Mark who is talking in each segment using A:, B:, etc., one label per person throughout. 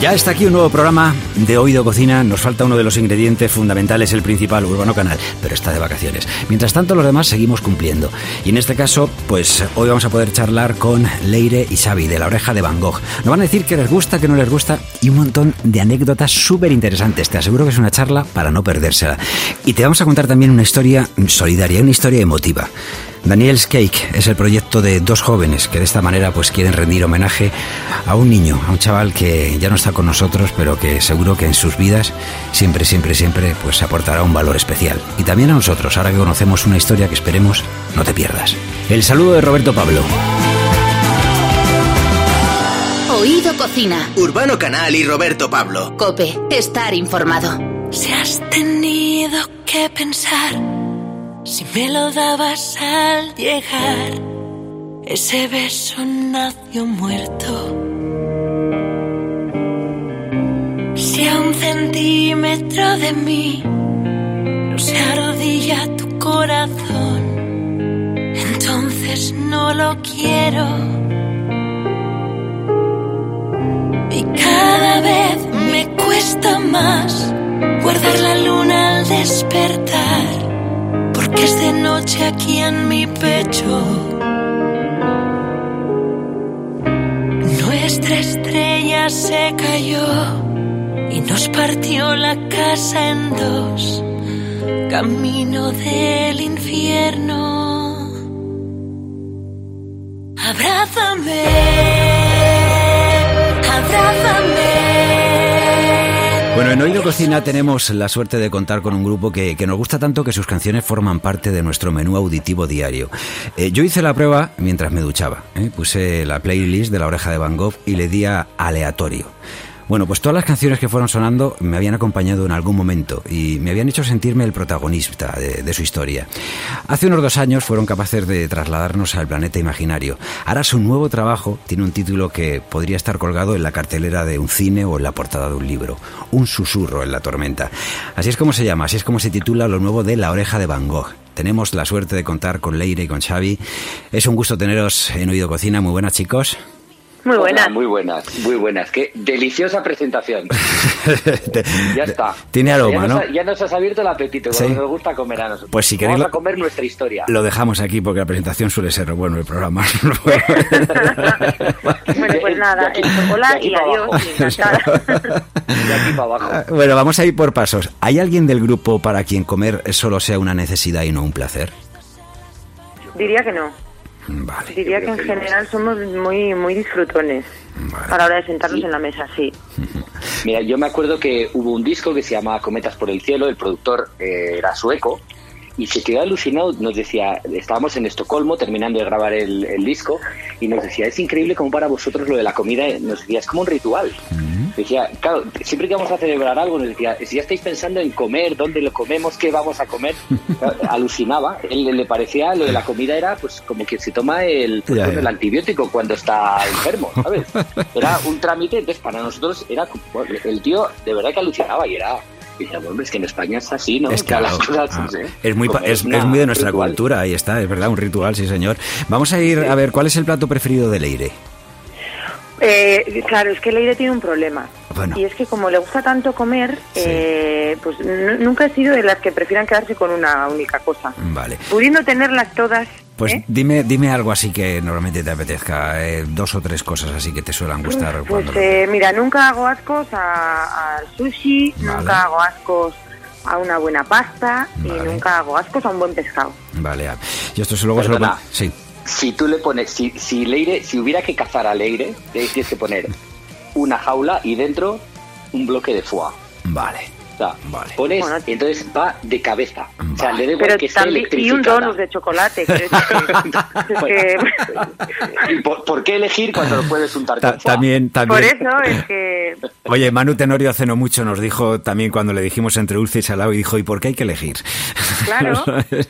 A: Ya está aquí un nuevo programa de Oído Cocina. Nos falta uno de los ingredientes fundamentales, el principal, Urbano Canal, pero está de vacaciones. Mientras tanto, los demás seguimos cumpliendo. Y en este caso, pues hoy vamos a poder charlar con Leire y Xavi de La Oreja de Van Gogh. Nos van a decir que les gusta, que no les gusta y un montón de anécdotas súper interesantes. Te aseguro que es una charla para no perdérsela. Y te vamos a contar también una historia solidaria, una historia emotiva. Daniel's Cake es el proyecto de dos jóvenes que de esta manera pues quieren rendir homenaje a un niño, a un chaval que ya no está con nosotros, pero que seguro que en sus vidas siempre, siempre, siempre pues aportará un valor especial. Y también a nosotros, ahora que conocemos una historia que esperemos no te pierdas. El saludo de Roberto Pablo.
B: Oído Cocina.
C: Urbano Canal y Roberto Pablo.
B: Cope, estar informado.
D: Si has tenido que pensar si me lo dabas al llegar, ese beso nació muerto. Si a un centímetro de mí no se arrodilla tu corazón, entonces no lo quiero. Y cada vez me cuesta más guardar la luna al despertar porque es de noche aquí en mi pecho. Nuestra estrella se cayó y nos partió la casa en dos, camino del infierno. Abrázame, abrázame.
A: Bueno, en Oído Cocina tenemos la suerte de contar con un grupo que, que, nos gusta tanto que sus canciones forman parte de nuestro menú auditivo diario. Eh, yo hice la prueba mientras me duchaba. ¿eh? Puse la playlist de La Oreja de Van Gogh y le di a aleatorio. Bueno, pues todas las canciones que fueron sonando me habían acompañado en algún momento y me habían hecho sentirme el protagonista de, su historia. Hace unos dos años fueron capaces de trasladarnos al planeta imaginario. Ahora su nuevo trabajo tiene un título que podría estar colgado en la cartelera de un cine o en la portada de un libro. Un susurro en la tormenta. Así es como se llama, así es como se titula lo nuevo de La Oreja de Van Gogh. Tenemos la suerte de contar con Leire y con Xavi. Es un gusto teneros en Oído Cocina. Muy buenas, chicos.
E: Muy buenas.
F: Hola, muy buenas, muy buenas. Qué deliciosa presentación. ya está.
A: Tiene aroma,
F: ya
A: ¿no?
F: Ha, ya nos has abierto el apetito,
A: ¿Sí?
F: nos gusta comer a nosotros.
A: Pues si queréis
F: Vamos a comer nuestra historia.
A: Lo dejamos aquí porque la presentación suele ser bueno el programa.
E: bueno, pues nada,
F: aquí,
E: eso, hola y adiós. y encantada.
F: De aquí para abajo.
A: Bueno, vamos a ir por pasos. ¿Hay alguien del grupo para quien comer solo sea una necesidad y no un placer?
E: Diría que no.
A: Vale.
E: Diría que en general somos muy muy disfrutones a la hora de sentarnos
F: Sí.
E: en la mesa, sí.
F: Mira, yo me acuerdo que hubo un disco que se llamaba Cometas por el Cielo, el productor eh, era sueco, y se quedó alucinado, nos decía, estábamos en Estocolmo terminando de grabar el, el disco, y nos decía, es increíble como para vosotros lo de la comida, nos decía, es como un ritual. Decía, claro, siempre que vamos a celebrar algo, nos decía, si ya estáis pensando en comer, dónde lo comemos, qué vamos a comer, alucinaba, él le parecía, lo de la comida era pues como que se toma el, pues, el antibiótico cuando está enfermo, ¿sabes? Era un trámite, entonces para nosotros era el tío de verdad que alucinaba y era y bueno, es que en España es así, ¿no?
A: Es claro.
F: las cosas,
A: Ah,
F: sé,
A: es muy, es, es muy de nuestra
F: ritual.
A: cultura, ahí está, es verdad, un ritual, sí señor. Vamos a ir a ver, ¿cuál es el plato preferido de Leire?
E: Eh, claro, es que Leire tiene un problema.
A: Bueno.
E: Y es que como le gusta tanto comer,
A: Sí.
E: eh, pues nunca he sido de las que prefieran quedarse con una única cosa.
A: Vale.
E: Pudiendo tenerlas todas,
A: Pues
E: ¿eh?
A: dime, dime algo así que normalmente te apetezca, eh, dos o tres cosas así que te suelen gustar.
E: Pues
A: cuando lo-
E: eh, mira, nunca hago ascos a- al sushi,
A: Vale.
E: nunca hago ascos a una buena pasta
A: Vale.
E: y nunca hago ascos a un buen pescado.
A: Vale, ah. y esto luego se lo pon- Sí.
F: Si tú le pones, si, si Leire, si hubiera que cazar a Leire, le tienes que poner una jaula y dentro un bloque de foie.
A: Vale. Vale.
F: pones,
E: Bueno.
F: y entonces va de cabeza. O sea,
A: Vale.
F: le
E: Pero
F: que
E: también, y un donut de chocolate. quiero decir que- es que-
F: ¿Y por, por qué elegir cuando lo puedes untar
A: Ta-
F: con foie?
A: también,
E: por
A: también.
E: eso es que
A: Oye, Manu Tenorio hace no mucho nos dijo también cuando le dijimos entre dulce y salado y dijo, ¿y por qué hay que elegir?
E: Claro.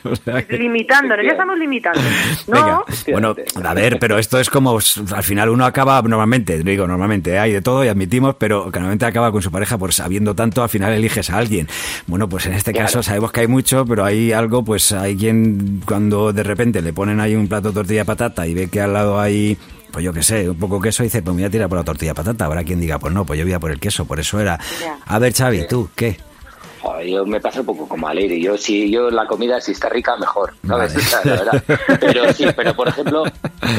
A: O sea que-
E: limitándonos, ya estamos limitando.
A: Venga,
E: No,
A: bueno, a ver, pero esto es como, al final uno acaba, normalmente, digo normalmente, hay de todo y admitimos, pero que normalmente acaba con su pareja, pues sabiendo tanto, al final elige a alguien. Bueno, pues en este
F: Claro.
A: caso sabemos que hay mucho, pero hay algo, pues hay quien cuando de repente le ponen ahí un plato de tortilla de patata y ve que al lado hay pues yo qué sé, un poco queso, y dice, pues me voy a tirar por la tortilla patata. Habrá quien diga, pues no, pues yo voy a por el queso, por eso era. A ver, Xavi, ¿tú qué?
F: Yo me pasa un poco como a Leire. Yo, si yo la comida, si está rica, mejor. ¿sabes?
A: Vale.
F: O sea, la verdad. Pero sí, pero por ejemplo,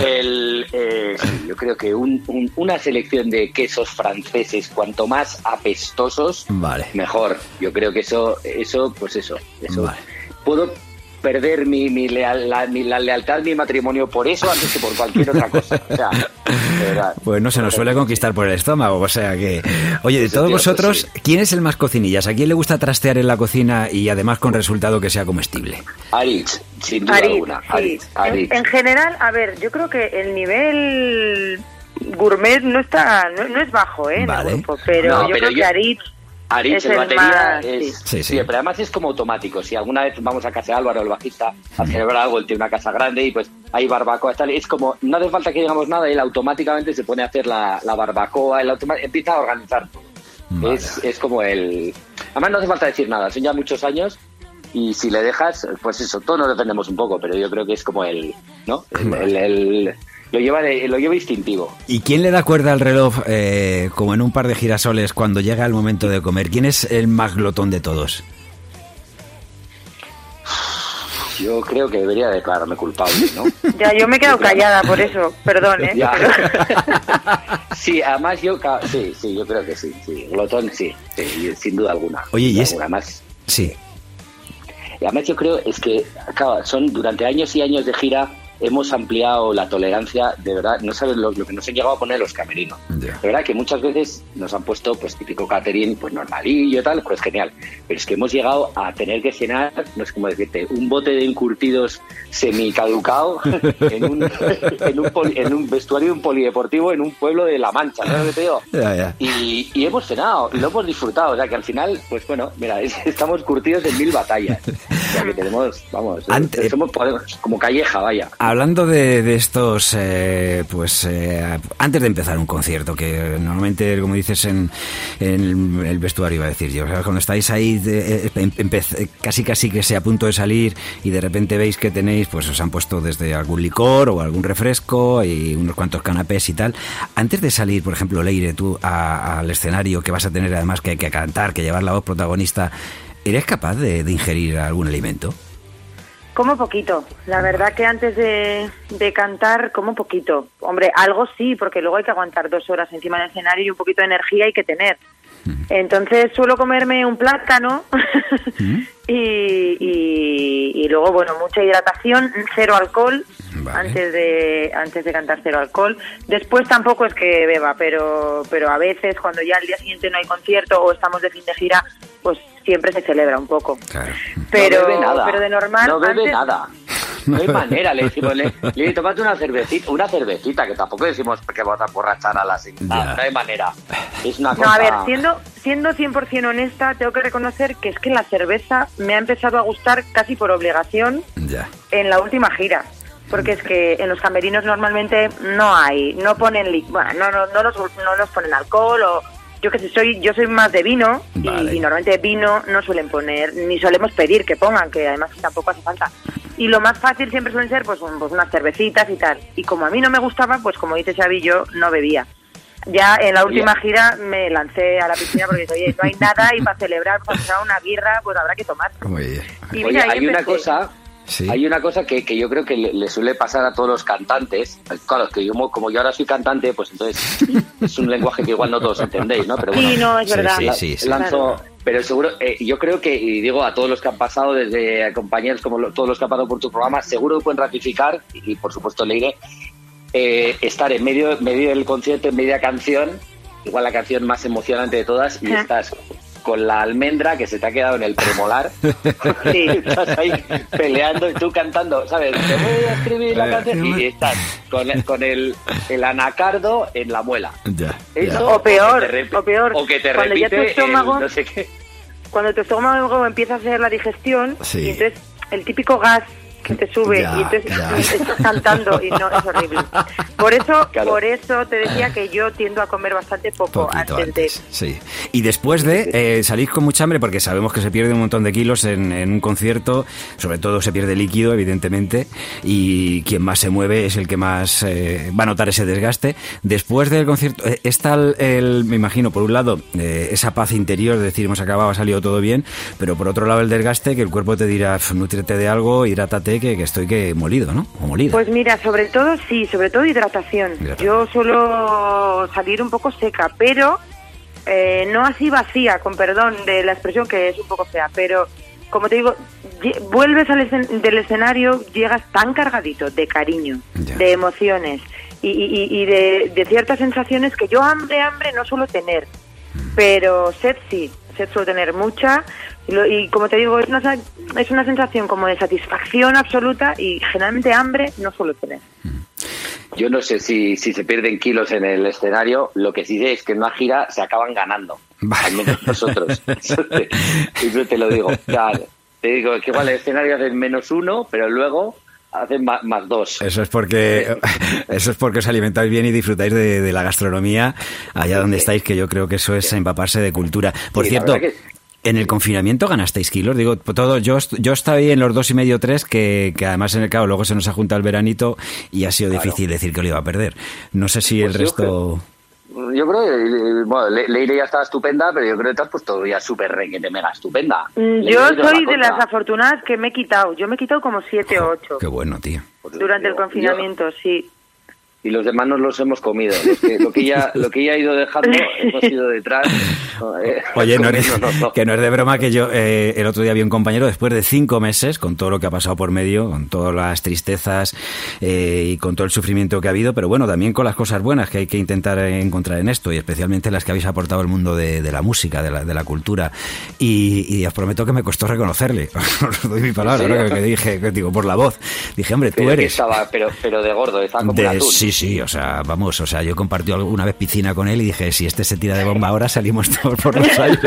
F: el, eh, sí, yo creo que un- un- una selección de quesos franceses, cuanto más apestosos,
A: Vale.
F: mejor. Yo creo que eso, eso, pues eso, eso.
A: Vale.
F: Puedo perder mi, mi, leal- la, mi- la lealtad, mi matrimonio por eso antes que por cualquier otra cosa. O sea.
A: Pues no se nos suele conquistar por el estómago, o sea que... Oye, de todos
F: pues
A: vosotros,
F: sí.
A: ¿quién es el más cocinillas? ¿A quién le gusta trastear en la cocina y además con resultado que sea comestible?
F: Aritz, sin duda
E: Aritz,
F: alguna.
E: sí.
F: Aritz, Aritz.
E: En, en general, a ver, yo creo que el nivel gourmet no está, no, no es bajo, ¿eh? en el
A: Vale.
E: grupo, pero
F: No,
E: yo
F: pero
E: creo
F: yo-
E: que Aritz Es
F: en
E: el
F: batería
E: más-
F: es...
E: sí.
A: Sí, sí.
F: pero además es como automático. Si alguna vez vamos a casa de Álvaro, el bajista, a celebrar algo, él tiene una casa grande y pues hay barbacoa tal, es como, no hace falta que digamos nada, él automáticamente se pone a hacer la, la barbacoa, él automa- empieza a organizar todo.
A: Vale.
F: Es, es como el... Además no hace falta decir nada, son ya muchos años y si le dejas, pues eso, todos nos defendemos un poco, pero yo creo que es como el... ¿no? El- el- el- lo, lleva de- lo lleva instintivo.
A: ¿Y quién le da cuerda al reloj eh, como en un par de girasoles cuando llega el momento de comer? ¿Quién es el más glotón de todos?
F: Yo creo que debería declararme culpable, ¿no?
E: Ya, yo me he quedado callada por eso, perdón, ¿eh?
F: Ya.
E: Pero-
F: sí, además yo, sí, sí, yo creo que sí, sí, glotón sí, sí, sin duda alguna.
A: Oye, ¿y es- Sí.
F: y además yo creo es que, claro, son durante años y años de gira hemos ampliado la tolerancia, de verdad, no sabes lo, lo que nos han llegado a poner los camerinos.
A: Ya.
F: De verdad que muchas veces nos han puesto pues típico catering, pues normalillo y tal, pues genial. Pero es que hemos llegado a tener que cenar, no sé cómo decirte, un bote de encurtidos semicaducado en un, en un, poli- en un vestuario de un polideportivo en un pueblo de La Mancha, ¿sabes lo que te digo?
A: Ya, ya.
F: Y, y hemos cenado y lo hemos disfrutado, o sea que al final, pues bueno, mira, es- estamos curtidos en mil batallas. O sea que tenemos, vamos, somos como calleja, vaya.
A: Hablando de, de estos, eh, pues eh, antes de empezar un concierto, que normalmente, como dices, en, en el vestuario iba a decir yo, cuando estáis ahí de- eh, em- empez- casi casi que sea a punto de salir y de repente veis que tenéis, pues os han puesto desde algún licor o algún refresco y unos cuantos canapés y tal. Antes de salir, por ejemplo, Leire, tú al escenario que vas a tener además que, que cantar, que llevar la voz protagonista, ¿eres capaz de ingerir algún alimento?
E: Como poquito. La verdad que antes de, cantar, como poquito. Hombre, algo sí, porque luego hay que aguantar dos horas encima del escenario y un poquito de energía hay que tener. Entonces suelo comerme un plátano y, y, y luego, bueno, mucha hidratación, cero alcohol.
A: Vale.
E: Antes de antes de cantar cero alcohol. Después tampoco es que beba, pero pero a veces cuando ya al día siguiente no hay concierto o estamos de fin de gira, pues siempre se celebra un poco.
A: Claro.
E: Pero
F: no bebe nada.
E: pero de normal
F: No bebe
E: antes-
F: nada. No hay manera, le decimos, le, le tómate una cervecita, una cervecita, que tampoco decimos que vamos a borrachar a la
A: Ya.
F: No, no hay manera. Es una
E: No,
F: cosa...
E: a ver, siendo, siendo 100% honesta, tengo que reconocer que es que la cerveza me ha empezado a gustar casi por obligación
A: Ya.
E: en la última gira. Porque es que en los camerinos normalmente no hay, no ponen, bueno, no, no, no, los, no los ponen alcohol o yo que sé, soy, yo soy más de vino y-
A: Vale.
E: y, normalmente vino no suelen poner, ni solemos pedir que pongan, que además tampoco hace falta. Y lo más fácil siempre suelen ser pues, un- pues unas cervecitas y tal. Y como a mí no me gustaba, pues como dice Xavi, yo no bebía. Ya en la última gira me lancé a la piscina porque dije, oye, no hay nada y para celebrar, para una birra, pues habrá que tomar. Y mira,
F: hay una cosa...
A: Sí.
F: Hay una cosa que, que yo creo que le, le suele pasar a todos los cantantes. Claro, que yo, mo- como yo ahora soy cantante, pues entonces es un lenguaje que igual no todos entendéis, ¿no? Pero bueno,
E: Sí, no, es verdad.
A: sí,
F: la-
A: sí, sí.
F: lanzo-
E: Claro.
F: pero seguro, eh, yo creo que, y digo a todos los que han pasado, desde compañeros como lo- todos los que han pasado por tu programa, seguro que pueden ratificar, y por supuesto Leire, eh, estar en medio, medio del concierto, en media canción, igual la canción más emocionante de todas, y estás con la almendra que se te ha quedado en el premolar.
E: Sí.
F: estás ahí peleando y tú cantando, ¿sabes? Te voy a escribir la canción y estás con, con el, el anacardo en la muela.
A: Ya.
F: Eso,
E: O peor, o peor,
F: O que te
E: cuando ya tu
F: repite el
E: estómago-
F: no sé qué.
E: Cuando tu estómago empieza a hacer la digestión
A: Sí.
E: y entonces el típico gas que te sube
A: Ya,
E: y entonces
A: ya.
E: estás cantando y no es horrible. Por eso,
F: Claro.
E: por eso te decía que yo tiendo a comer bastante poco antes,
A: antes, sí. Y después de eh, salís con mucha hambre, porque sabemos que se pierde un montón de kilos en, en un concierto, sobre todo se pierde líquido, evidentemente, y quien más se mueve es el que más eh, va a notar ese desgaste. Después del concierto, eh, está el, el- me imagino, por un lado, eh, esa paz interior, de decir, hemos acabado, ha salido todo bien, pero por otro lado el desgaste, que el cuerpo te dirá, "Pf, nútrete de algo, hidrátate, que, que estoy que molido, ¿no? O molida.
E: Pues mira, sobre todo sí, sobre todo hidratación.
A: Hidratación.
E: Yo suelo salir un poco seca, pero eh, no así vacía, con perdón de la expresión que es un poco fea, pero como te digo, vuelves al escen- del escenario, llegas tan cargadito de cariño,
A: Ya.
E: de emociones y, y- y de, de ciertas sensaciones que yo hambre, hambre no suelo tener, pero sed sí, sed suelo tener mucha y, lo- y como te digo, es una, es una sensación como de satisfacción absoluta y generalmente hambre no suelo tener.
F: Yo no sé si, si se pierden kilos en el escenario, lo que sí sé es que en una gira se acaban ganando,
A: Vale.
F: al menos nosotros. Eso te, eso te lo digo. Claro, te digo que igual el escenario hacen menos uno, pero luego hacen más, dos.
A: Eso es porque eso es porque os alimentáis bien y disfrutáis de, de la gastronomía allá donde estáis, que yo creo que eso es empaparse de cultura. Por
F: Sí,
A: cierto,
F: que-
A: en el confinamiento ganasteis kilos, digo, todo, yo, yo estaba ahí en los dos y medio, tres, que, que además en el cabo luego se nos ha juntado el veranito y ha sido
F: Claro.
A: difícil decir que lo iba a perder. No sé si
F: Pues
A: el
F: yo
A: resto...
F: Yo creo que, eh, bueno, Le- Leire ya estaba estupenda, pero yo creo que te has puesto ya súper requete mega estupenda.
E: Mm,
F: Leire
E: Yo
F: la
E: soy de las afortunadas que me he quitado. Yo me he quitado como siete o ocho
A: Qué bueno, tío.
F: Pues
E: durante el confinamiento, sí.
F: Y los demás nos los hemos comido. Que- lo, que ella, lo que ella ha ido dejando, hemos ido detrás. eh,
A: Oye, no es, que no es de broma que yo eh, el otro día vi un compañero después de cinco meses, con todo lo que ha pasado por medio, con todas las tristezas eh, y con todo el sufrimiento que ha habido, pero bueno, también con las cosas buenas que hay que intentar encontrar en esto y especialmente las que habéis aportado al mundo de, de la música, de la, de la cultura. Y, y os prometo que me costó reconocerle. Os doy mi palabra,
F: ¿En
A: ¿no? que, dije, que digo, por la voz. Dije, hombre, tú
F: Pero
A: eres.
F: estaba, pero, pero de gordo, estaba como un
A: De-
F: atún.
A: sí, sí, o sea, vamos, o sea, yo compartí alguna vez piscina con él y dije, si este se tira de bomba ahora, salimos todos por los aires.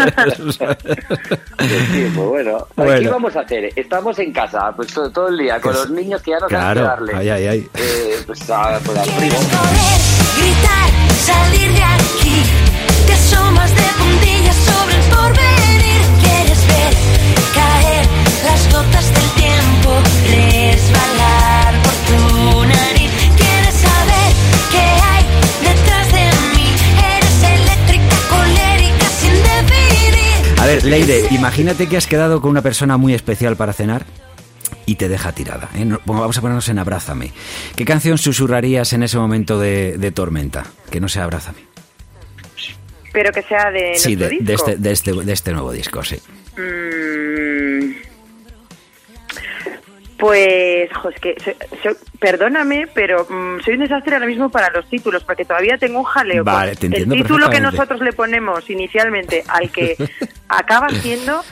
F: Sí, pues bueno. Aquí
A: Bueno.
F: vamos a hacer? Estamos en casa, pues todo, todo el día, con
A: Que
F: los
A: sí.
F: niños que ya no
A: Claro,
F: saben qué darle.
A: ay, ay, ay.
F: Eh, pues, a, pues al primo.
D: Quieres correr, gritar, salir de aquí. Te asomas de puntillas sobre el porvenir. Quieres ver caer las gotas del tiempo, resbalar
A: A ver, Leire, imagínate que has quedado con una persona muy especial para cenar y te deja tirada. ¿eh? Vamos a ponernos en Abrázame. ¿Qué canción susurrarías en ese momento de, de tormenta? Que no sea Abrázame.
E: Pero que sea de
A: Sí, de, de este, de, este, de este nuevo disco, sí.
E: Mm, Pues, jo, es que, soy- soy- perdóname, pero mm, soy un desastre ahora mismo para los títulos, porque todavía tengo un jaleo.
A: Vale, te entiendo
E: El título que nosotros le ponemos inicialmente al que acaba siendo,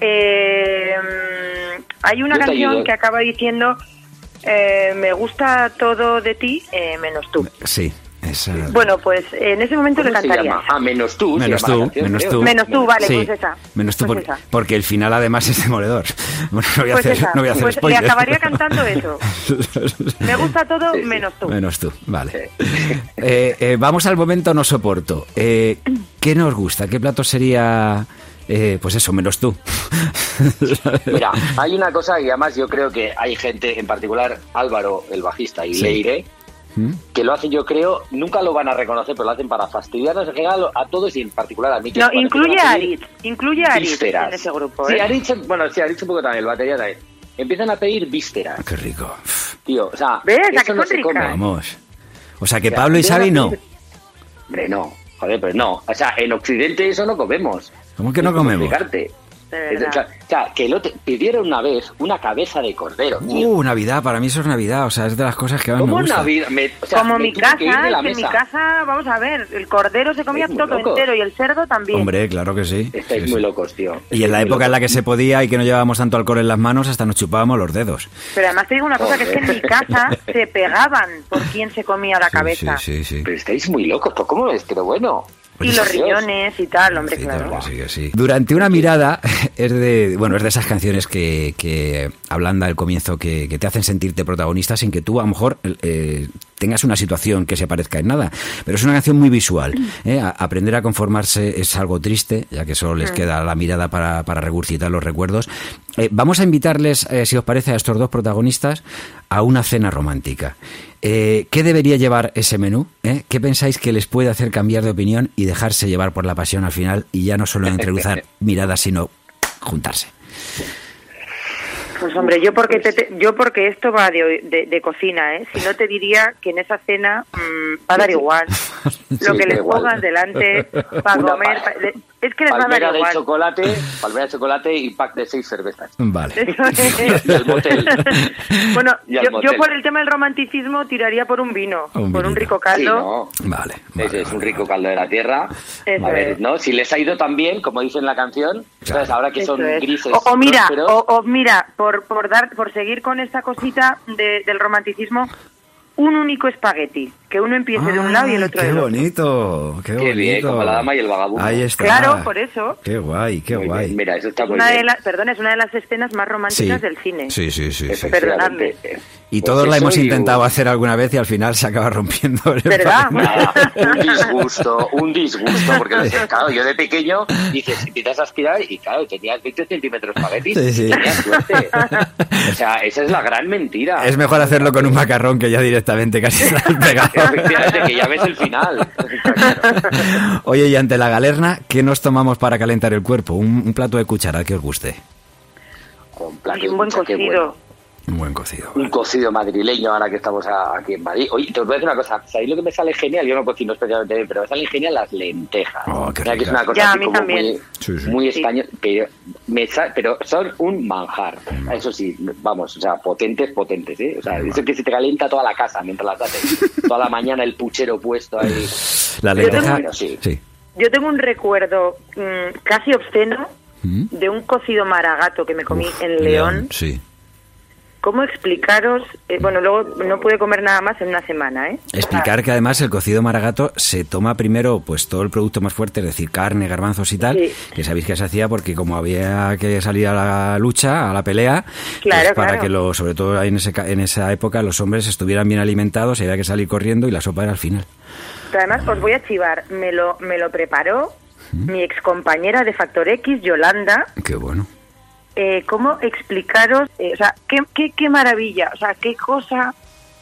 E: eh, mm, hay una canción
F: ayudo.
E: que acaba diciendo, eh, me gusta todo de ti, eh, menos tú.
A: Sí, esa...
E: Bueno, pues en ese momento le
F: ¿Cómo se
E: cantaría.
F: llama? Ah, menos tú. se
A: Menos tú,
F: canción,
A: menos
F: creo.
A: tú.
E: Menos tú, vale,
A: Sí,
E: pues esa.
A: Menos tú,
E: Pues
A: porque,
E: esa.
A: porque el final además es demoledor. Bueno, no voy a
E: Pues
A: hacer,
E: esa,
A: no voy a hacer
E: pues le acabaría cantando eso. Me gusta todo
F: Sí, sí.
E: menos tú.
A: Menos tú, vale. Eh, eh, vamos al momento no soporto. Eh, ¿Qué nos gusta? ¿Qué plato sería, eh, pues eso, menos tú?
F: Mira, hay una cosa y además yo creo que hay gente, en particular Álvaro, el bajista, y
A: Sí.
F: Leire,
A: ¿Mm?
F: que lo hacen, yo creo, nunca lo van a reconocer, pero lo hacen para fastidiarnos en general a todos y en particular a mí. que
E: No, incluye a Aritz, incluye a Aritz
F: vísceras.
E: en ese grupo.
F: Sí,
E: ¿eh?
F: Aritz, bueno, sí, Aritz un poco también, el batería también. Empiezan a pedir vísceras,
A: Qué rico.
F: tío. O sea,
E: ¿Ves? ¿A
F: eso
E: que
F: no se come.
A: Vamos. O sea que
F: O sea,
A: Pablo y Xavi no.
F: Hombre, no. Joder, pero no. O sea, en Occidente eso no comemos.
A: ¿Cómo que no comemos?
F: explicarte.
E: De
F: Es-
E: verdad.
F: O sea, que lo te- pidieron una vez una cabeza de cordero, tío.
A: Uh, Navidad, para mí eso es Navidad, o sea, es de las cosas que más me
F: ¿Cómo
A: gusta.
F: Navidad? Me- o sea,
E: Como
F: me
E: mi casa,
F: que
E: en mi
F: mesa.
E: casa, vamos a ver, el cordero se comía
F: Estáis
E: todo
F: locos.
E: entero y el cerdo también.
A: Hombre, claro que sí.
F: Estáis
A: Sí,
F: muy
A: sí.
F: locos, tío.
A: Y en la época en la que se podía y que no llevábamos tanto alcohol en las manos, hasta nos chupábamos los dedos.
E: Pero además te digo una cosa, que es que en mi casa se pegaban por quién se comía la cabeza.
A: Sí, sí, sí.
F: Pero estáis muy locos, ¿pero cómo es? Pero bueno.
E: Y los riñones y tal, hombre,
A: Sí,
E: claro.
A: que sí, sí. Durante una mirada es de bueno es de esas canciones que, que ablanda el comienzo que, que te hacen sentirte protagonista sin que tú a lo mejor eh, tengas una situación que se parezca en nada pero es una canción muy visual ¿eh? A- aprender a conformarse es algo triste ya que solo les queda la mirada para, para regurgitar los recuerdos Eh, vamos a invitarles eh, si os parece a estos dos protagonistas a una cena romántica eh, ¿Qué debería llevar ese menú? eh? ¿Qué pensáis que les puede hacer cambiar de opinión y dejarse llevar por la pasión al final y ya no solo entreluzar miradas, sino juntarse?
E: Pues hombre, yo porque te- te- yo porque esto va de, de- de cocina, ¿eh? Si no te diría que en esa cena mm, va a dar igual. Lo
F: Sí,
E: que les pongas delante para comer,
F: pa-
E: pa- de- es que les va a dar
F: Palmera de
E: igual.
F: chocolate, palmera de chocolate y pack de seis cervezas.
A: Vale.
E: Eso es.
F: Y al motel.
E: bueno, yo,
F: motel.
E: yo por el tema del romanticismo tiraría por un vino,
A: Un
E: por un rico
F: Sí,
E: caldo.
F: no.
A: Vale.
F: Es,
A: vale,
F: es un rico
A: vale.
F: caldo de la tierra.
E: Eso
F: a ver,
E: es.
F: ¿no? Si les ha ido tan bien, como dice en la canción,
A: Claro.
F: entonces ahora que
E: Eso
F: son
E: es.
F: grises.
E: O, o mira, o, o mira, por, por dar, por seguir con esta cosita de- del romanticismo, un único espagueti, que uno empiece de un lado y el otro
A: qué
E: del otro.
A: bonito, qué,
F: Qué
A: bonito.
F: bien, como la dama y el vagabundo.
A: Ahí está.
E: Claro, por eso.
A: Qué guay, qué
F: muy
A: guay.
F: bien. Mira, eso está
E: Es
F: muy
E: una de perdón, es una de las escenas más
A: sí.
E: románticas del cine.
A: Sí, sí, sí. sí.
F: Efectivamente.
A: Y
F: Pues
A: todos la
F: eso
A: hemos intentado
F: un-
A: hacer alguna vez y al final se acaba rompiendo. el
E: ¿Verdad?
F: Nada, un disgusto, un disgusto, porque claro, yo de pequeño dices, empiezas a aspirar y claro, tenías 20 centímetros espaguetis
A: Sí, sí.
F: y tenías suerte. O sea, esa es la gran mentira.
A: Es mejor hacerlo con un macarrón que ya directamente casi estás pegado.
F: Efectivamente, que ya ves el final.
A: Oye, y ante la galerna, ¿qué nos tomamos para calentar el cuerpo? Un, un plato de cuchara que os guste.
F: Con plato
E: Y un buen cocido.
A: Un buen cocido.
F: Un cocido madrileño ahora que estamos aquí en Madrid. Oye, te os voy a decir una cosa. ¿Sabéis lo que me sale genial? Yo no cocino especialmente bien, pero me salen genial las lentejas.
A: Oh, qué
F: Mira que es una cosa
E: Ya, a mí
F: como
E: también.
F: muy,
A: Sí, sí.
F: muy español, pero, me pero son un manjar.
A: Mm.
F: Eso sí, vamos, o sea, potentes, potentes, ¿eh? O sea, eso que se te calienta toda la casa mientras las haces. toda la mañana el puchero puesto ahí.
A: La lenteja.
F: Sí.
A: Sí.
E: Yo tengo un recuerdo mm, casi obsceno
A: ¿Mm?
E: de un cocido maragato que me comí
A: Uf,
E: en León.
A: Sí.
E: ¿Cómo explicaros? Eh, bueno, luego no pude comer nada más en una semana, ¿eh?
A: Explicar que además el cocido maragato se toma primero pues todo el producto más fuerte, es decir, carne, garbanzos y tal,
E: Sí.
A: que sabéis que se hacía porque como había que salir a la lucha, a la pelea,
E: Claro,
A: pues para
E: claro.
A: que lo, sobre todo ahí en, ese, en esa época los hombres estuvieran bien alimentados y había que salir corriendo y la sopa era al final.
E: Pero además, os voy a chivar, me lo, me lo preparó mi excompañera de Factor X, Yolanda.
A: Qué bueno.
E: Eh, ¿Cómo explicaros? eh, o sea, qué, qué, qué maravilla, o sea, qué cosa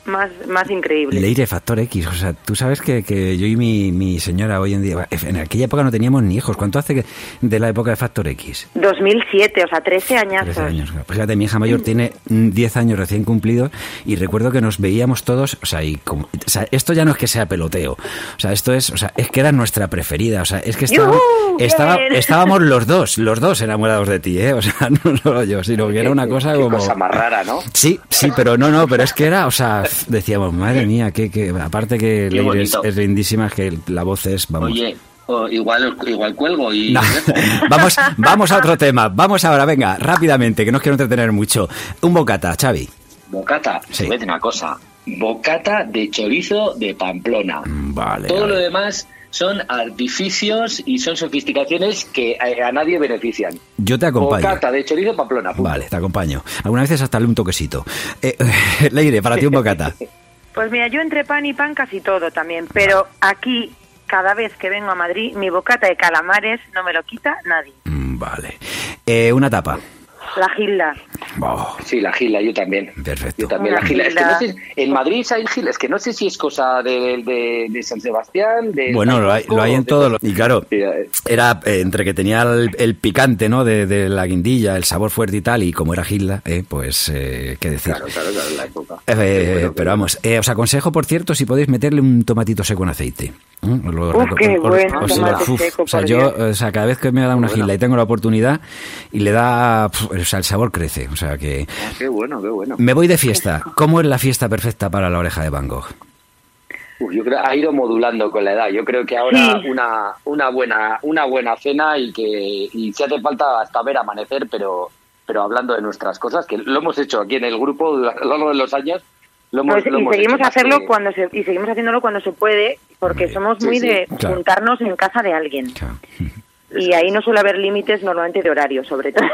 E: más, más increíble.
A: Leire, Factor X, o sea, tú sabes que, que yo y mi, mi señora hoy en día, en aquella época no teníamos ni hijos, ¿cuánto hace que de la época de Factor X?
E: 2007, o sea, 13 añazos.
A: 13 años. Pues fíjate, mi hija mayor tiene mm, 10 años recién cumplidos y recuerdo que nos veíamos todos, o sea, y como- o sea, esto ya no es que sea peloteo, o sea, esto es, o sea, es que era nuestra preferida, o sea, es que estábamos, estaba- estábamos los dos, los dos enamorados de ti, ¿eh? O sea, no solo yo, sino que era una cosa
F: Qué
A: como...
F: cosa más rara, ¿no?
A: Sí, sí, pero no, no, pero es que era, o sea, decíamos, madre mía, que, que aparte que Leire es, lindísima, es que la voz es, vamos.
F: Oye, igual, igual cuelgo y...
A: No. vamos, vamos a otro tema. Vamos ahora, venga, rápidamente, que no os quiero entretener mucho. Un bocata, Xavi.
F: Bocata,
A: Sí.
F: voy a decir una cosa. Bocata de chorizo de Pamplona.
A: Mm, Vale.
F: Todo
A: vale.
F: lo demás son artificios y son sofisticaciones que a, a nadie benefician.
A: Yo te acompaño.
F: Bocata de chorizo Pamplona. punto.
A: Vale, te acompaño. Algunas veces hasta le un toquecito. Eh, Leire, para ti un bocata.
E: Pues mira, yo entre pan y pan casi todo también, pero aquí, cada vez que vengo a Madrid, mi bocata de calamares no me lo quita nadie.
A: Mm, Vale. Eh, una tapa.
E: La gilda.
A: Oh,
F: Sí, la gila, yo también.
A: Perfecto.
F: Yo también,
E: Una
F: la gila. Es que
E: gila.
F: no sé, en Madrid hay gila, es que no sé si es cosa de, de, de San Sebastián, de...
A: Bueno, lo hay, lo hay en todo. lo- Y claro,
F: eh.
A: era eh, entre que tenía el, el picante, ¿no? De, de la guindilla, el sabor fuerte y tal, y como era Gilda, eh, pues, eh, qué decir.
F: Claro, claro, claro, en la época.
A: Eh,
F: Qué bueno,
A: pero vamos, eh, os aconsejo, por cierto, si podéis meterle un tomatito seco en aceite.
E: Seco,
A: O sea, yo, o sea, cada vez que me da una
F: Bueno.
A: gilda y tengo la oportunidad y le da, pf, o sea, el sabor crece. O sea que
F: Qué bueno, qué bueno.
A: me voy de fiesta. ¿Cómo es la fiesta perfecta para la oreja de Van Gogh?
F: Uf, yo creo ha ido modulando con la edad. Yo creo que ahora
E: Sí.
F: una, una buena una buena cena y que y si hace falta hasta ver amanecer, pero pero hablando de nuestras cosas, que lo hemos hecho aquí en el grupo a lo largo de los años. Lo hemos,
E: Pues,
F: lo
E: y
F: hemos
E: seguimos hacerlo
F: que-
E: cuando se, y seguimos haciéndolo cuando se puede, porque somos muy
F: Sí, sí.
E: de
A: Claro.
E: juntarnos en casa de alguien.
A: Claro.
E: Y ahí no suele haber límites normalmente de horario, sobre todo.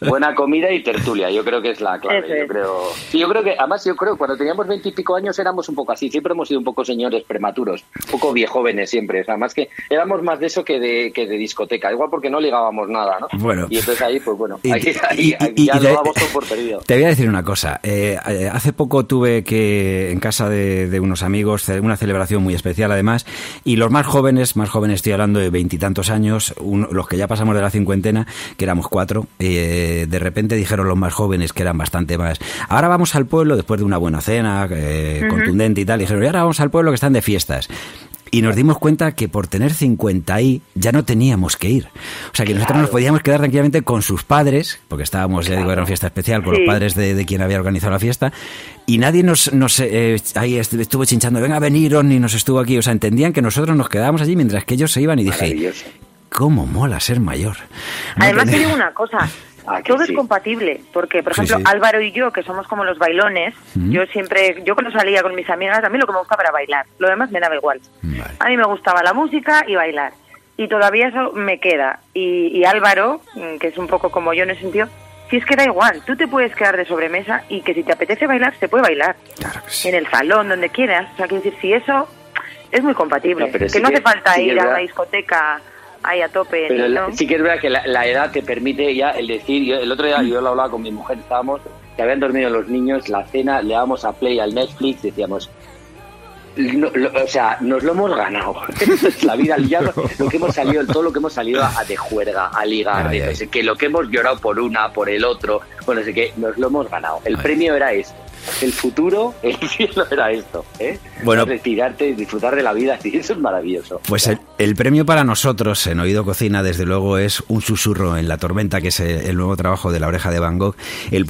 F: Buena comida y tertulia, yo creo que es la clave. Yo creo, yo creo que, además, yo creo que cuando teníamos veintipico años éramos un poco así, siempre hemos sido un poco señores prematuros, un poco viejóvenes siempre, o sea, más que éramos más de eso que de, que de discoteca, igual porque no ligábamos nada, ¿no?
A: Bueno.
F: Y entonces ahí, pues bueno,
A: Y-
F: ahí, ahí-
A: y-
F: ahí
A: y-
F: ya
A: y
F: lo damos todo por perdido.
A: Te voy a decir una cosa. eh, hace poco tuve que, en casa de, de unos amigos, una celebración muy especial además, y los más jóvenes, más jóvenes estoy hablando de veintitantos años, uno- los que ya pasamos de la cincuentena, que éramos cuatro, eh, de repente dijeron los más jóvenes, que eran bastante más, ahora vamos al pueblo, después de una buena cena, eh, contundente y tal, dijeron, y ahora vamos al pueblo que están de fiestas. Y nos dimos cuenta que por tener 50 ahí ya no teníamos que ir. O sea, que nosotros nos podíamos quedar tranquilamente con sus padres, porque estábamos, ya digo, era una fiesta especial, con
E: Sí.
A: los padres de, de quien había organizado la fiesta, y nadie nos, nos eh, ahí est- estuvo chinchando, venga, veniron, y nos estuvo aquí. O sea, entendían que nosotros nos quedábamos allí mientras que ellos se iban y dije. ¿Cómo mola ser mayor? No
E: Además, te digo una cosa.
F: Ah, que
E: Todo
F: sí.
E: es compatible, porque, por ejemplo,
A: sí.
E: Álvaro y yo, que somos como los bailones, yo siempre, yo cuando salía con mis amigas, a mí lo que me gustaba era bailar, lo demás me daba igual.
A: Vale.
E: A mí me gustaba la música y bailar, y todavía eso me queda. Y, y Álvaro, mm, que es un poco como yo en ese sentido, si es que da igual, tú te puedes quedar de sobremesa y que si te apetece bailar, se puede bailar.
A: Claro que sí.
E: En el salón, donde quieras. O sea, quiero decir, si eso es muy compatible.
F: No,
E: que
F: sí
E: no
F: que-
E: hace falta
F: sí que
E: ir a una discoteca ahí a tope.
F: Pero
E: ¿no?
F: la- sí que es verdad que la, la edad te permite ya el decir, yo, el otro día yo lo hablaba con mi mujer, estábamos, que habían dormido los niños, la cena, le dábamos a play al Netflix, decíamos, no, lo- o sea, nos lo hemos ganado. Es la vida, ya lo, lo que hemos salido, todo lo que hemos salido a, de juerga, a ligar,
A: Ay,
F: de no
A: ay.
F: sé qué, lo que hemos llorado por una, por el otro, bueno, no sé qué, nos lo hemos ganado. El
A: Ay.
F: premio era esto. El futuro, el cielo era esto, ¿eh?
A: Bueno.
F: retirarte, disfrutar de la vida, sí, eso es maravilloso.
A: Pues el, el premio para nosotros en Oído Cocina, desde luego, es Un susurro en la tormenta, que es el, nuevo trabajo de la oreja de Van Gogh. El,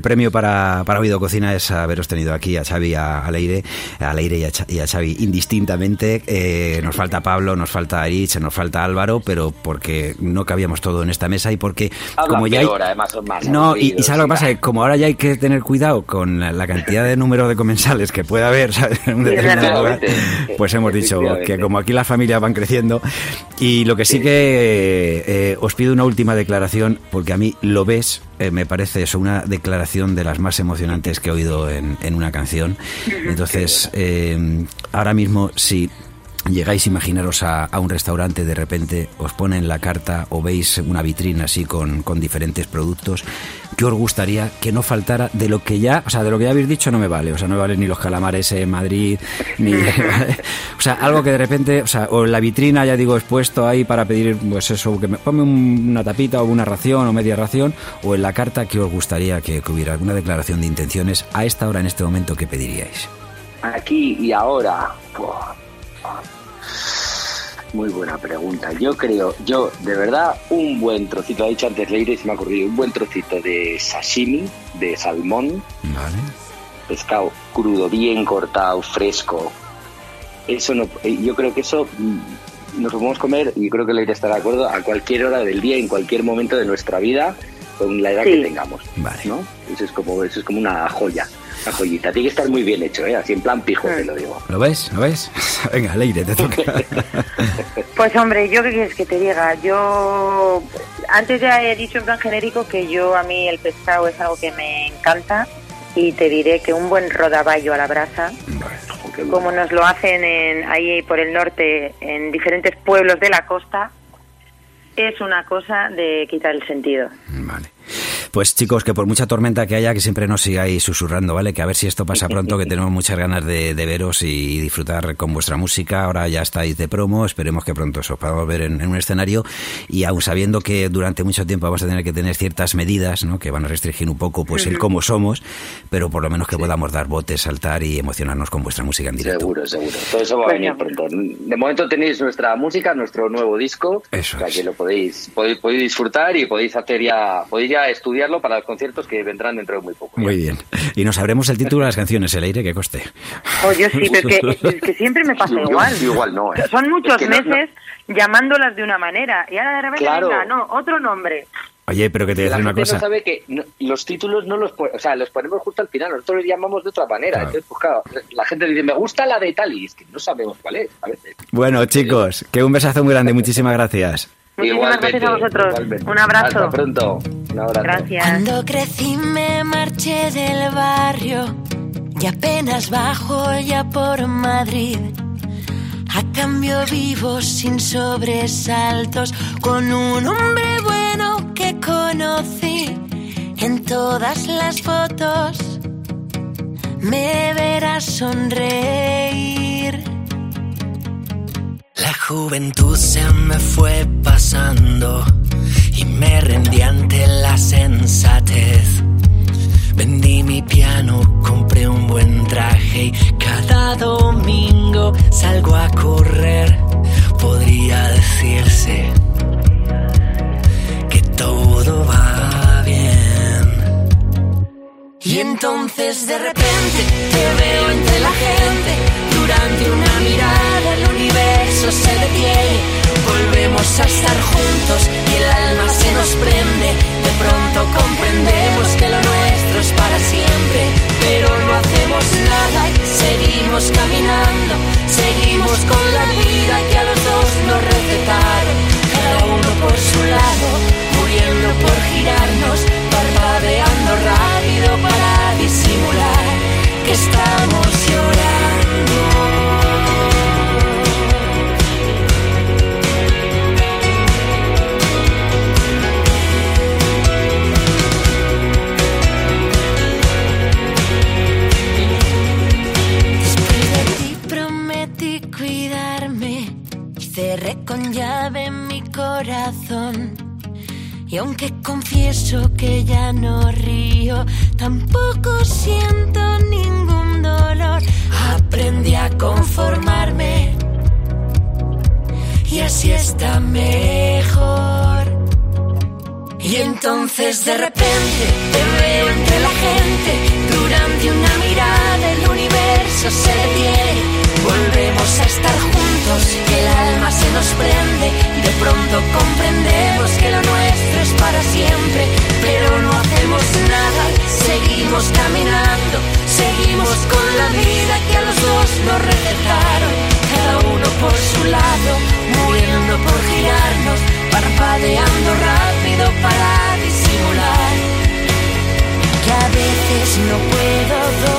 A: premio para, para Oído Cocina es haberos tenido aquí a Xavi, a, Leire, a Leire y a, Cha- y a Xavi indistintamente. Eh, nos falta Pablo, nos falta Arich, nos falta Álvaro, pero porque no cabíamos todo en esta mesa y porque como ya hay...
F: además son más
A: No, y, y ¿sabes lo que pasa? Que como ahora ya hay que tener cuidado con la, la cantidad de número de comensales que puede haber ¿sabes? en un determinado lugar, pues hemos dicho que como aquí las familias van creciendo y lo que sí que eh, os pido una última declaración porque a mí lo ves eh, me parece eso una declaración de las más emocionantes que he oído en, en una canción. Entonces eh, ahora mismo si Llegáis, imaginaros a, a un restaurante, de repente os ponen la carta o veis una vitrina así con, con diferentes productos. ¿Qué os gustaría que no faltara de lo que ya, o sea, de lo que ya habéis dicho no me vale? O sea, no me valen ni los calamares en Madrid, ni. o sea, algo que de repente, o sea, o en la vitrina ya digo expuesto ahí para pedir, pues eso, que me ponme un- una tapita o una ración o media ración, o en la carta que os gustaría que, que hubiera alguna declaración de intenciones a esta hora, en este momento, ¿qué pediríais?
F: Aquí y ahora. Buah. Muy buena pregunta. Yo creo, yo de verdad, un buen trocito, ha dicho antes Leire, y se me ha ocurrido, un buen trocito de sashimi, de salmón,
A: ¿Vale?
F: pescado crudo, bien cortado, fresco. Eso no, eh, yo creo que eso mm, nos lo podemos comer, y creo que Leire está de acuerdo, a cualquier hora del día, en cualquier momento de nuestra vida, con la edad
E: Sí.
F: que tengamos.
A: Vale.
F: ¿no? Eso es como, eso es como una joya, joyita. Tiene que estar muy bien hecho, ¿eh? así en plan pijo, te lo digo.
A: ¿Lo ves? ¿Lo ves? Venga, Leire, te toca.
E: Pues hombre, yo qué quieres que te diga, yo antes ya he dicho en plan genérico que yo a mí el pescado es algo que me encanta y te diré que un buen rodaballo a la brasa,
F: bueno.
E: como nos lo hacen en, ahí por el norte en diferentes pueblos de la costa, es una cosa de quitar el sentido.
A: Vale. Pues chicos, que por mucha tormenta que haya, que siempre nos sigáis susurrando, ¿vale? Que a ver si esto pasa pronto, que tenemos muchas ganas de, de veros y disfrutar con vuestra música. Ahora ya estáis de promo, esperemos que pronto os podamos ver en, en un escenario y aún sabiendo que durante mucho tiempo vamos a tener que tener ciertas medidas, ¿no? Que van a restringir un poco pues el cómo somos, pero por lo menos que podamos dar botes, saltar y emocionarnos con vuestra música en directo.
F: Seguro, seguro. Todo eso va a venir pronto. De momento tenéis nuestra música, nuestro nuevo disco,
A: Eso
F: o sea
A: es.
F: que lo podéis, podéis, podéis disfrutar y podéis hacer ya, podéis ya estudiarlo para los conciertos que vendrán dentro de muy poco.
A: Muy bien. Y nos sabremos el título de las canciones, el aire, que coste.
E: O yo sí, pero es que, es que siempre me pasa
F: Yo- yo
E: igual.
F: igual no, ¿eh?
E: Son muchos
F: Es que no-
E: meses llamándolas de una manera y ahora de repente
F: Claro.
E: venga, no, otro nombre.
A: Oye, pero que te voy a decir una
F: gente
A: cosa.
F: no sabe que no- los títulos no los o sea, los ponemos justo al final, nosotros los llamamos de otra manera.
A: Claro.
F: Entonces, pues claro, la gente dice, me gusta la de tal y es que no sabemos cuál es a veces.
A: Bueno, chicos, que un besazo muy grande. Muchísimas gracias.
E: Muchísimas gracias a vosotros.
F: igualmente.
E: Un abrazo.
F: Hasta pronto. Un abrazo.
E: Gracias.
D: Cuando crecí me marché del barrio y apenas bajo ya por Madrid. A cambio vivo sin sobresaltos con un hombre bueno que conocí en todas las fotos. Me verás sonreír.
G: La juventud se me fue pasando y me rendí ante la sensatez. Vendí mi piano, compré un buen traje y cada domingo salgo a correr. Podría decirse que todo va
D: Y entonces de repente te veo entre la gente. Durante una mirada el universo se detiene. Volvemos a estar juntos y el alma se nos prende. De pronto comprendemos que lo no puedo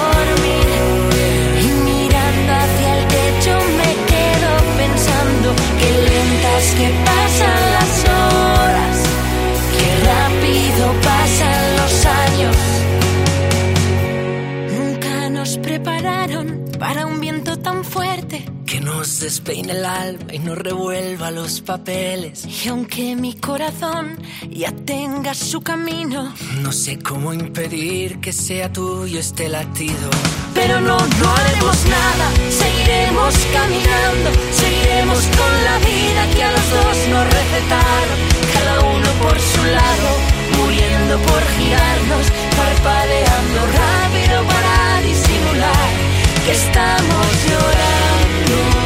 D: nos
G: despeine el alma y nos revuelva los papeles.
D: Y aunque mi corazón ya tenga su camino,
G: No sé cómo impedir que sea tuyo este latido.
D: pero no, no haremos nada. Seguiremos caminando, seguiremos con la vida que a los dos nos recetaron. Cada uno por su lado, muriendo por girarnos, parpadeando rápido para disimular que estamos llorando.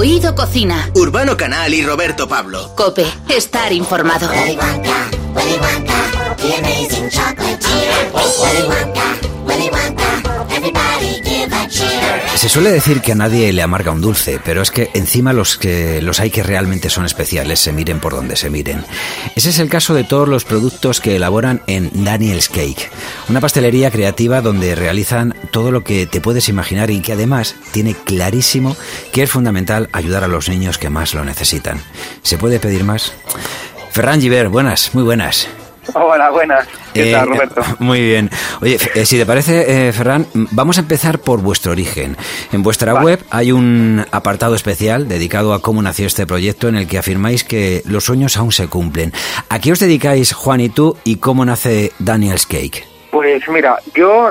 B: Oído Cocina.
C: Urbano Canal y Roberto Pablo.
B: Cope. Estar informado.
H: Willy Wonka, Willy Wonka, the amazing chocolate tear. Willy Wonka, Willy Wonka, everybody give a cheer.
A: Se suele decir que a nadie le amarga un dulce, pero es que encima los que los hay que realmente son especiales, se miren por donde se miren. Ese es el caso de todos los productos que elaboran en Daniel's Cake, una pastelería creativa donde realizan todo lo que te puedes imaginar y que además tiene clarísimo que es fundamental ayudar a los niños que más lo necesitan. ¿Se puede pedir más? Ferran Giver, buenas, muy buenas.
I: Hola, buenas. ¿Qué
A: Eh,
I: tal, Roberto?
A: Muy bien. Oye, eh, si te parece, eh, Ferran, vamos a empezar por vuestro origen. En vuestra
I: Vale.
A: web hay un apartado especial dedicado a cómo nació este proyecto en el que afirmáis que los sueños aún se cumplen. ¿A qué os dedicáis, Juan y tú, y cómo nace Daniel's Cake?
I: Pues mira, yo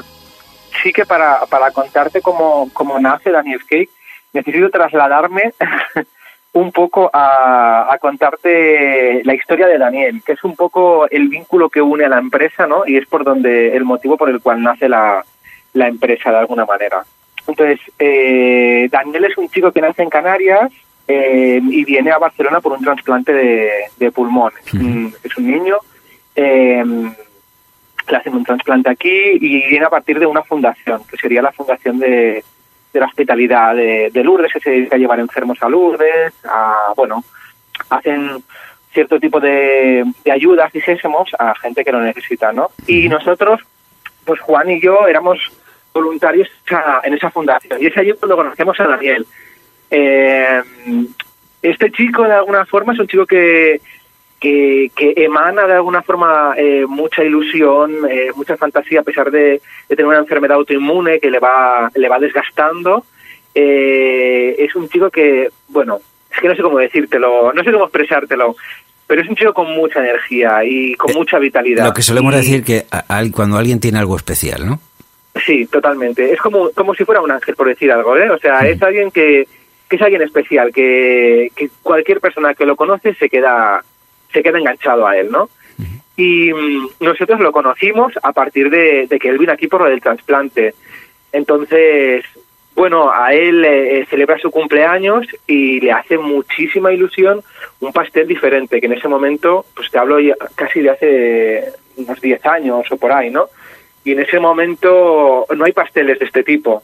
I: sí que para, para contarte cómo, cómo nace Daniel Cake, necesito trasladarme un poco a, a contarte la historia de Daniel, que es un poco el vínculo que une a la empresa, ¿no? Y es por donde el motivo por el cual nace la, la empresa de alguna manera. Entonces, eh, Daniel es un chico que nace en Canarias eh, y viene a Barcelona por un trasplante de, de pulmón. Es un, es un niño. eh, le hacen un trasplante aquí y viene a partir de una fundación, que sería la fundación de, de la hospitalidad de, de Lourdes, que se dedica a llevar enfermos a Lourdes, a, bueno, hacen cierto tipo de, de ayudas, dijésemos, a gente que lo necesita, ¿no? Y nosotros, pues Juan y yo éramos voluntarios en esa fundación, y es allí cuando conocemos a Daniel. Eh, este chico, de alguna forma, es un chico que, que, que emana de alguna forma eh, mucha ilusión, eh, mucha fantasía, a pesar de, de tener una enfermedad autoinmune que le va, le va desgastando. Eh, es un chico que, bueno, es que no sé cómo decírtelo, no sé cómo expresártelo, pero es un chico con mucha energía y con mucha vitalidad.
A: Lo que solemos
I: Y-
A: decir que a- al- cuando alguien tiene algo especial, ¿no?
I: Sí, totalmente. Es como, como si fuera un ángel, por decir algo, ¿eh? O sea, es alguien que, que es alguien especial, que, que cualquier persona que lo conoce se queda, se queda enganchado a él, ¿no? Y mm, nosotros lo conocimos a partir de, de que él vino aquí por lo del trasplante. Entonces, bueno, a él eh, celebra su cumpleaños y le hace muchísima ilusión un pastel diferente, que en ese momento, pues te hablo ya casi de hace unos 10 años o por ahí, ¿no? Y en ese momento no hay pasteles de este tipo.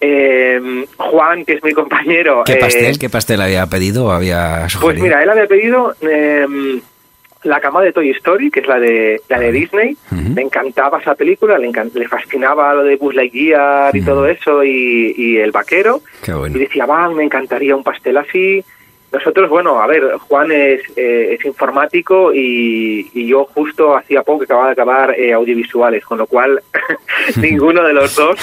I: Eh, Juan, que es mi compañero...
A: ¿Qué
I: eh,
A: pastel? ¿Qué pastel había pedido o había
I: pues mira, él había pedido eh, la cama de Toy Story, que es la de la de Disney.
A: Ujú.
I: Le encantaba esa película, le, le fascinaba lo de Buzz Lightyear y todo eso, y, y el vaquero.
A: Qué bueno.
I: Y decía, va, me encantaría un pastel así. Nosotros, bueno, a ver, Juan es, eh, es informático y, y yo justo hacía poco que acababa de acabar eh, audiovisuales, con lo cual ninguno de los dos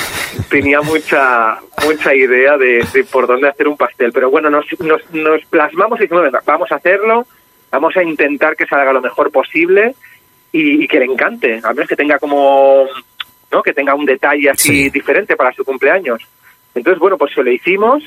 I: tenía mucha mucha idea de, de por dónde hacer un pastel. Pero bueno, nos, nos, nos plasmamos y dijimos, venga, vamos a hacerlo, vamos a intentar que salga lo mejor posible y, y que le encante, al menos que tenga como, ¿no? Que tenga un detalle así
A: Sí.
I: diferente para su cumpleaños. Entonces, bueno, pues se lo hicimos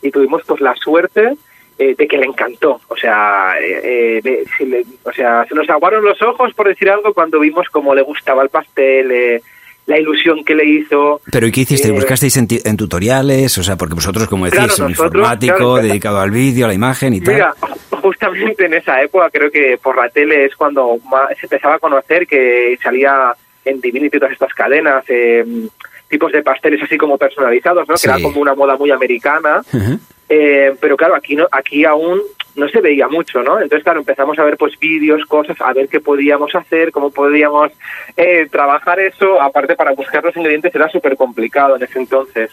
I: y tuvimos pues la suerte eh, de que le encantó. O sea, eh, eh, de- se le- o sea, se nos aguaron los ojos, por decir algo, cuando vimos cómo le gustaba el pastel, eh, la ilusión que le hizo.
A: ¿Pero y qué hicisteis?
I: Eh,
A: ¿Buscasteis en, en tutoriales? O sea, porque vosotros, como decís,
I: Claro,
A: un
I: nosotros,
A: informático,
I: claro, claro.
A: dedicado al vídeo, a la imagen y tal.
I: Mira, justamente en esa época creo que por la tele es cuando más se empezaba a conocer que salía en Divinity todas estas cadenas, eh, tipos de pasteles así como personalizados, ¿no?
A: Sí.
I: Que era como una moda muy americana.
A: Ujú.
I: Eh, pero claro, aquí no, aquí aún no se veía mucho, ¿no? Entonces, claro, empezamos a ver pues vídeos, cosas, a ver qué podíamos hacer, cómo podíamos eh, trabajar eso. Aparte, para buscar los ingredientes era súper complicado en ese entonces.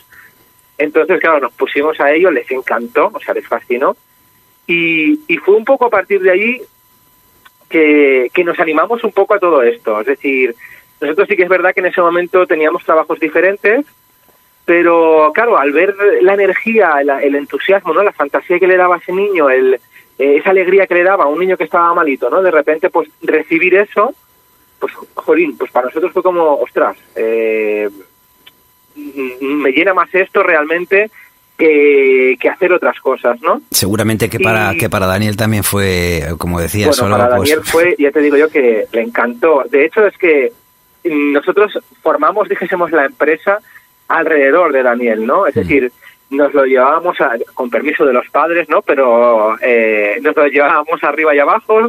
I: Entonces, claro, nos pusimos a ello, les encantó, o sea, les fascinó. Y, y fue un poco a partir de ahí que, que nos animamos un poco a todo esto. Es decir, nosotros sí que es verdad que en ese momento teníamos trabajos diferentes, pero claro, al ver la energía, el, el entusiasmo, ¿no? la fantasía que le daba a ese niño, el, eh, esa alegría que le daba a un niño que estaba malito, ¿no? De repente, pues recibir eso, pues, jolín, pues para nosotros fue como, ostras, eh, mm, me llena más esto realmente que, que hacer otras cosas, ¿no?
A: Seguramente que para,
I: Y-
A: que para Daniel también fue, como decía,
I: bueno,
A: solo
I: para
A: pues,
I: Daniel fue, ya te digo yo, que le encantó. De hecho, es que mm, nosotros formamos, dijésemos, la empresa alrededor de Daniel, ¿no? Es decir, nos lo llevábamos a- con permiso de los padres, ¿no? Pero eh, nos lo llevábamos arriba y abajo.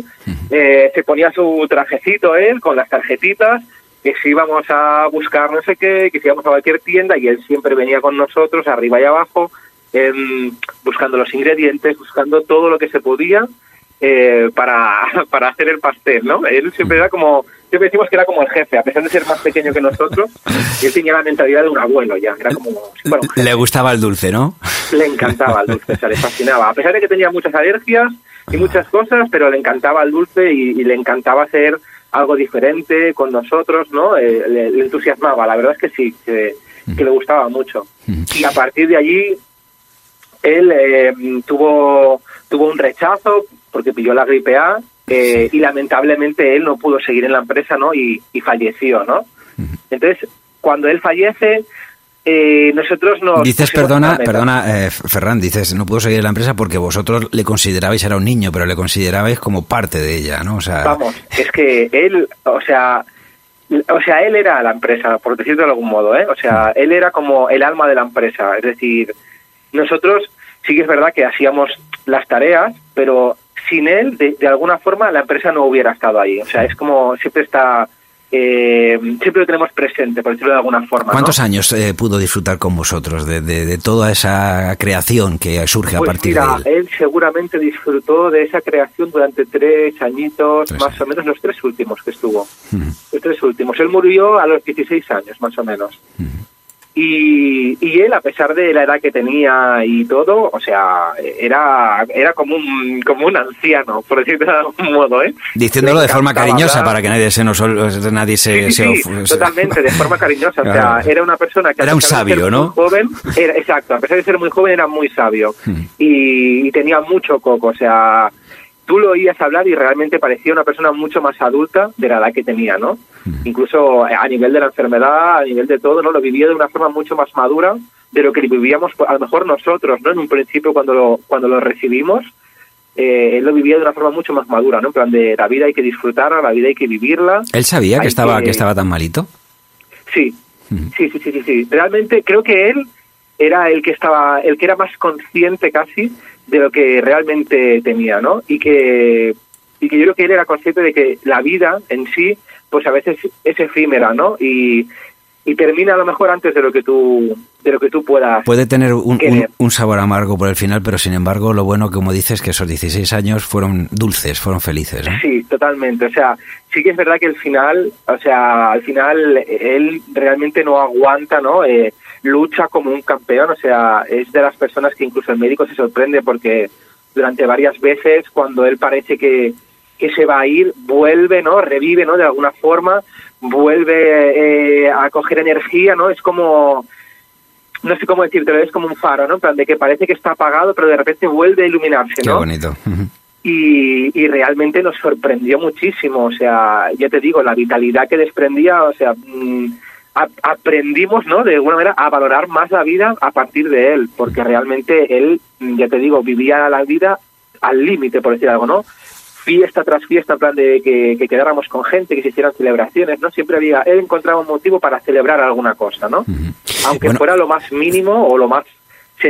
I: eh, se ponía su trajecito él con las tarjetitas que si íbamos a buscar no sé qué, que si íbamos a cualquier tienda y él siempre venía con nosotros arriba y abajo em, buscando los ingredientes, buscando todo lo que se podía eh, para, para hacer el pastel, ¿no? Él siempre era como, siempre decimos que era como el jefe, a pesar de ser más pequeño que nosotros, él tenía la mentalidad de un abuelo ya, era como, bueno,
A: le gustaba el dulce, ¿no?
I: le encantaba el dulce, o sea, le fascinaba, a pesar de que tenía muchas alergias y muchas cosas, pero le encantaba el dulce y, y le encantaba hacer algo diferente con nosotros, ¿no? Eh, le, le entusiasmaba, la verdad es que sí, que, que le gustaba mucho. Y a partir de allí, él eh, tuvo, tuvo un rechazo porque pilló la gripe A eh, y lamentablemente él no pudo seguir en la empresa, ¿no? Y, y falleció, ¿no? Entonces, cuando él fallece, eh, nosotros nos...
A: Dices, perdona, perdona, eh, Ferran, dices, no pudo seguir en la empresa porque vosotros le considerabais, era un niño, pero le considerabais como parte de ella, ¿no? O sea,
I: Vamos, es que él, o sea, o sea, él era la empresa, por decirlo de algún modo, ¿eh? O sea, él era como el alma de la empresa. Es decir, nosotros sí que es verdad que hacíamos las tareas, pero sin él, de, de alguna forma, la empresa no hubiera estado ahí. O sea, es como siempre está, eh, siempre lo tenemos presente, por decirlo de alguna forma. ¿no?
A: ¿cuántos años eh, pudo disfrutar con vosotros de, de- de toda esa creación que surge a
I: Pues
A: partir
I: mira,
A: de él?
I: él seguramente disfrutó de esa creación durante tres añitos,
A: Tres
I: más o menos los tres últimos que estuvo. Los tres últimos. Él murió a los 16 años, más o menos. Y, y él, a pesar de la edad que tenía y todo, o sea, era, era como un como un anciano, por decirlo de algún modo, ¿eh?
A: Diciéndolo de forma cariñosa
I: hablar.
A: para que nadie se nos nadie se,
I: Sí, totalmente, de forma cariñosa. O sea, era una persona que...
A: Era un sabio, ¿no?
I: muy joven, era, exacto, a pesar de ser muy joven era muy sabio.
A: Hmm.
I: Y, y tenía mucho coco, o sea, tú lo oías hablar y realmente parecía una persona mucho más adulta de la edad que tenía, ¿no? Incluso a nivel de la enfermedad, a nivel de todo, ¿no? Lo vivía de una forma mucho más madura de lo que vivíamos a lo mejor nosotros, ¿no? En un principio cuando lo, cuando lo recibimos, eh, él lo vivía de una forma mucho más madura, ¿no? En plan de la vida hay que disfrutarla, la vida hay que vivirla.
A: ¿Él sabía que estaba,
I: que-
A: que estaba tan malito?
I: Sí, sí, sí, sí, sí, sí. Realmente creo que él era el que estaba, el que era más consciente casi de lo que realmente tenía, ¿no? Y que, y que yo creo que él era consciente de que la vida en sí, pues a veces es efímera, ¿no? Y, y termina a lo mejor antes de lo que tú, de lo que tú puedas.
A: Puede tener un, un- sabor amargo por el final, pero sin embargo, lo bueno, como dices, que esos 16 años fueron dulces, fueron felices. ¿no?
I: Sí, totalmente. O sea, sí que es verdad que el final, o sea, al final él realmente no aguanta, ¿no? Eh, lucha como un campeón, o sea, es de las personas que incluso el médico se sorprende porque durante varias veces cuando él parece que, que se va a ir, vuelve, ¿no? Revive, ¿no? De alguna forma, vuelve eh, a coger energía, ¿no? Es como, no sé cómo decirte, es como un faro, ¿no? En plan de que parece que está apagado, pero de repente vuelve a iluminarse,
A: Qué
I: ¿no?
A: bonito. Ujú.
I: y, y realmente nos sorprendió muchísimo. O sea, ya te digo, la vitalidad que desprendía, o sea, mm, a- aprendimos, ¿no? De alguna manera a valorar más la vida a partir de él, porque realmente él, mm, ya te digo, vivía la vida al límite, por decir algo, ¿no? Fiesta tras fiesta, en plan de que, que quedáramos con gente, que se hicieran celebraciones, ¿no? Siempre había, él encontraba un motivo para celebrar alguna cosa, ¿no? Aunque
A: Bueno.
I: fuera lo más mínimo o lo más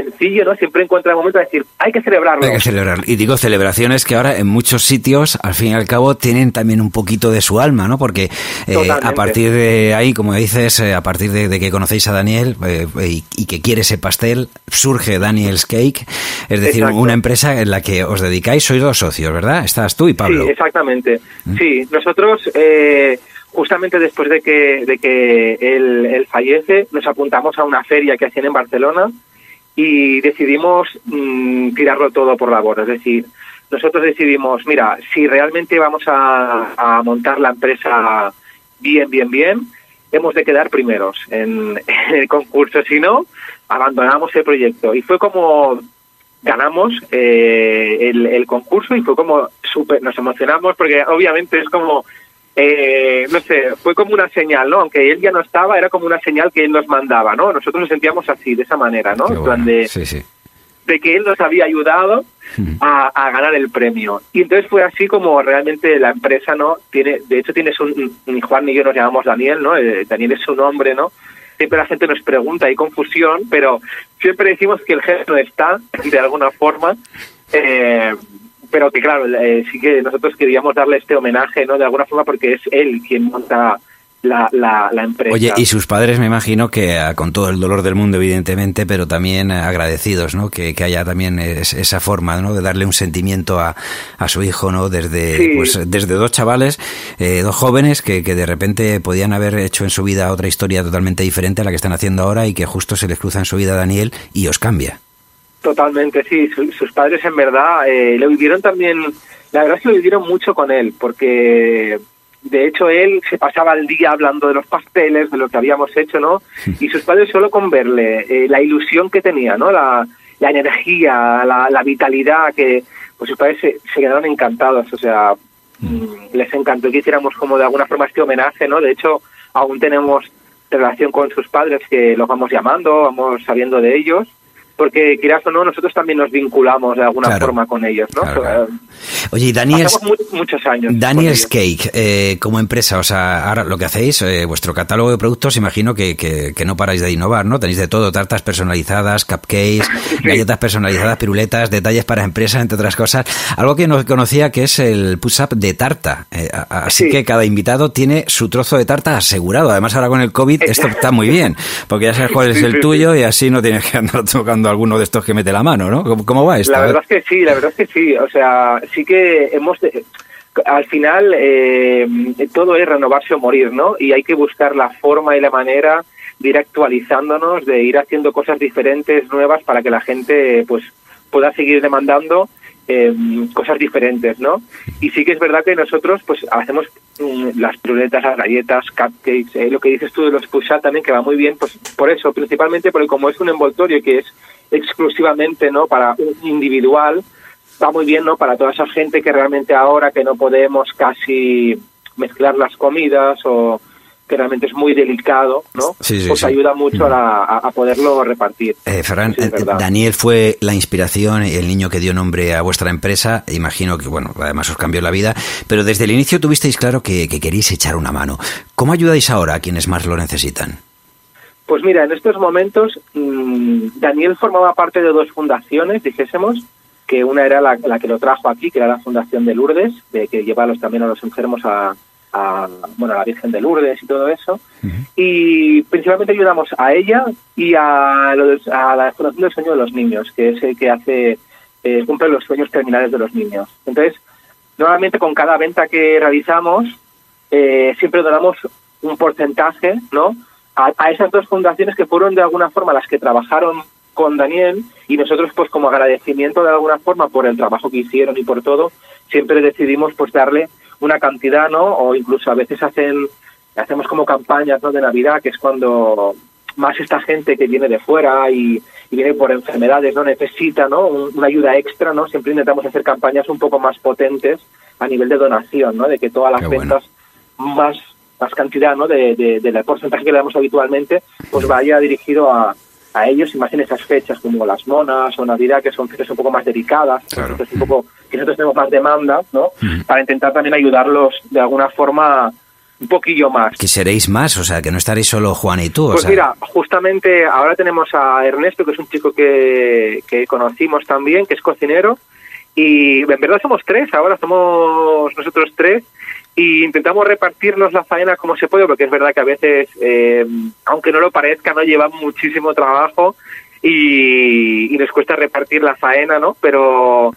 I: sencillo, ¿no? Siempre encuentra el momento de decir, hay que celebrarlo.
A: Hay que celebrar. Y digo celebraciones que ahora en muchos sitios, al fin y al cabo, tienen también un poquito de su alma, ¿no? Porque eh, a partir de ahí, como dices, eh, a partir de, de que conocéis a Daniel eh, y, y que quiere ese pastel, surge Daniel's Cake, es decir,
I: Exacto.
A: una empresa en la que os dedicáis, sois dos socios, ¿verdad? Estás tú y Pablo.
I: Sí, exactamente. Sí, nosotros eh, justamente después de que, de que él, él fallece, nos apuntamos a una feria que hacían en Barcelona y decidimos mm, tirarlo todo por la borda. Es decir, nosotros decidimos, mira, si realmente vamos a, montar la empresa bien, bien, bien, hemos de quedar primeros en, en el concurso. Si no, abandonamos el proyecto. Y fue como ganamos eh, el, el concurso y fue como súper, nos emocionamos porque obviamente es como, eh, no sé, fue como una señal, ¿no? Aunque él ya no estaba, era como una señal que él nos mandaba, ¿no? Nosotros nos sentíamos así, de esa manera, ¿no?
A: Qué
I: En plan
A: bueno.
I: de,
A: Sí, sí.
I: de que él nos había ayudado a, a ganar el premio. Y entonces fue así como realmente la empresa, ¿no? Tiene, de hecho tienes un, un- Juan y yo nos llamamos Daniel, ¿no? Eh, Daniel es su nombre, ¿no? Siempre la gente nos pregunta, hay confusión, pero siempre decimos que el jefe no está, de alguna forma, eh, pero que claro, eh, sí que nosotros queríamos darle este homenaje, ¿no? De alguna forma porque es él quien monta la, la, la empresa.
A: Oye, y sus padres me imagino que ah, con todo el dolor del mundo, evidentemente, pero también eh, agradecidos, ¿no? Que, que haya también es- esa forma, ¿no? De darle un sentimiento a, a su hijo, ¿no? Desde,
I: Sí.
A: pues, desde dos chavales, eh, dos jóvenes que, que de repente podían haber hecho en su vida otra historia totalmente diferente a la que están haciendo ahora y que justo se les cruza en su vida Daniel y os cambia.
I: Totalmente, sí. Su- sus padres en verdad eh, lo vivieron también, la verdad es que lo vivieron mucho con él, porque de hecho él se pasaba el día hablando de los pasteles, de lo que habíamos hecho, ¿no? Y sus padres solo con verle eh, la ilusión que tenía, ¿no? La, la energía, la, la vitalidad que pues sus padres se, se quedaron encantados, o sea, mm, les encantó que hiciéramos como de alguna forma este homenaje, ¿no? De hecho, aún tenemos relación con sus padres que los vamos llamando, vamos sabiendo de ellos porque quieras o no, nosotros también nos vinculamos de alguna
A: Claro.
I: forma con ellos, ¿no?
A: Claro, claro. Oye, Daniel,
I: muchos años.
A: Daniel's. Cake, eh, como empresa, o sea, ahora lo que hacéis, eh, vuestro catálogo de productos, imagino que, que, que no paráis de innovar, ¿no? Tenéis de todo, tartas personalizadas, cupcakes, galletas personalizadas, piruletas, detalles para empresas, entre otras cosas. Algo que no conocía que es el push-up de tarta. Eh, así
I: Sí.
A: que cada invitado tiene su trozo de tarta asegurado. Además, ahora con el COVID esto está muy bien, porque ya sabes cuál es el tuyo y así no tienes que andar tocando alguno de estos que mete la mano, ¿no? ¿Cómo, cómo va esto?
I: La verdad es que sí, la verdad es que sí. O sea, sí que hemos. al final, eh, todo es renovarse o morir, ¿no? Y hay que buscar la forma y la manera de ir actualizándonos, de ir haciendo cosas diferentes, nuevas, para que la gente, pues, pueda seguir demandando eh, cosas diferentes, ¿no? Y sí que es verdad que nosotros, pues, hacemos mm, las piruletas, las galletas, cupcakes, eh, lo que dices tú de los push-up también, que va muy bien, pues, por eso, principalmente porque como es un envoltorio que es exclusivamente, ¿no?, para un individual, va muy bien, ¿no?, para toda esa gente que realmente ahora que no podemos casi mezclar las comidas o que realmente es muy delicado, ¿no?
A: Sí, sí,
I: pues
A: sí.
I: ayuda mucho a, a- poderlo repartir.
A: Eh, Ferran, eh. Daniel fue la inspiración y el niño que dio nombre a vuestra empresa. Imagino que, bueno, además os cambió la vida. Pero desde el inicio tuvisteis claro que, que queréis echar una mano. ¿Cómo ayudáis ahora a quienes más lo necesitan?
I: Pues mira, en estos momentos mm, Daniel formaba parte de dos fundaciones, dijésemos, que una era la, la que lo trajo aquí, que era la Fundación de Lourdes, de que lleva a los- también a los enfermos a, a, bueno, a la Virgen de Lourdes y todo eso. Y principalmente ayudamos a ella y a, los- a la Fundación del Sueño de los Niños, que es el que hace eh, cumple los sueños terminales de los niños. Entonces, normalmente con cada venta que realizamos, eh, siempre donamos un porcentaje, ¿no? A, a esas dos fundaciones que fueron de alguna forma las que trabajaron con Daniel y nosotros pues como agradecimiento de alguna forma por el trabajo que hicieron y por todo, siempre decidimos pues darle una cantidad, ¿no? O incluso a veces hacen hacemos como campañas, ¿no? de Navidad, que es cuando más esta gente que viene de fuera y, y viene por enfermedades, ¿no? Necesita, ¿no? Un- una ayuda extra, ¿no? Siempre intentamos hacer campañas un poco más potentes a nivel de donación, ¿no? De que todas las
A: Qué bueno.
I: ventas más más cantidad ¿no? de, de- del porcentaje que le damos habitualmente, pues vaya dirigido a, a ellos y más en esas fechas como las monas o Navidad, que son fechas un poco más delicadas,
A: Claro.
I: un poco que nosotros tenemos más demanda, ¿no? Para intentar también ayudarlos de alguna forma un poquillo más.
A: Que seréis más, o sea, que no estaréis solo Juan y tú. o
I: Pues
A: sea,
I: mira, justamente ahora tenemos a Ernesto, que es un chico que, que conocimos también, que es cocinero, y en verdad somos tres, ahora somos nosotros tres, y intentamos repartirnos la faena como se puede, porque es verdad que a veces, eh, aunque no lo parezca, no lleva muchísimo trabajo y, y nos cuesta repartir la faena, ¿no? Pero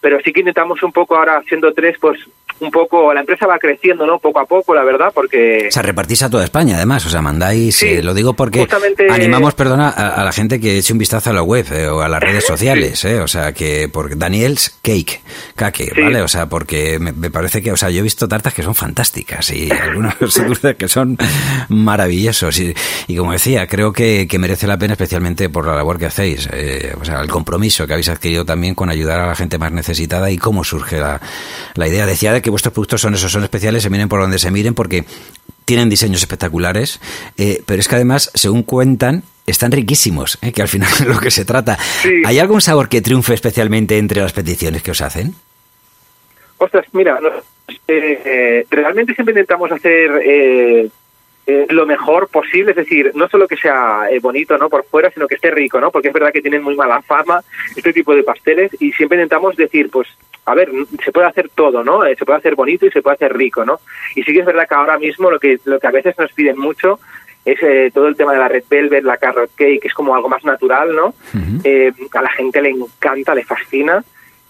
I: pero sí que intentamos un poco ahora siendo tres pues un poco la empresa va creciendo no poco a poco la verdad porque
A: O sea, repartís a toda España, además. O sea, mandáis.
I: Sí,
A: eh, lo digo porque
I: justamente-
A: animamos, perdona, a, a la gente que eche un vistazo a la web eh, o a las redes sociales, eh, o sea, que por Daniel's Cake, Cake,
I: Sí.
A: ¿vale? O sea, porque me, me parece que, o sea, yo he visto tartas que son fantásticas y algunos dulces que son maravillosos. Y, y como decía, creo que, que merece la pena especialmente por la labor que hacéis, eh, o sea, el compromiso que habéis adquirido también con ayudar a la gente más necesitada y cómo surge la, la idea. Decía de que vuestros productos son esos, son especiales, se miren por donde se miren, porque tienen diseños espectaculares, eh, pero es que además, según cuentan, están riquísimos, eh, que al final es lo que se trata.
I: Sí.
A: ¿Hay algún sabor que triunfe especialmente entre las peticiones que os hacen?
I: Ostras, mira, no- eh, realmente siempre intentamos hacer eh, lo mejor posible, es decir, no solo que sea eh, bonito no por fuera, sino que esté rico, ¿no? Porque es verdad que tienen muy mala fama este tipo de pasteles y siempre intentamos decir, pues, a ver, se puede hacer todo, ¿no? Eh, se puede hacer bonito y se puede hacer rico, ¿no? Y sí que es verdad que ahora mismo lo que lo que a veces nos piden mucho es eh, todo el tema de la red velvet, la carrot cake, que es como algo más natural, ¿no? Eh, a la gente le encanta, le fascina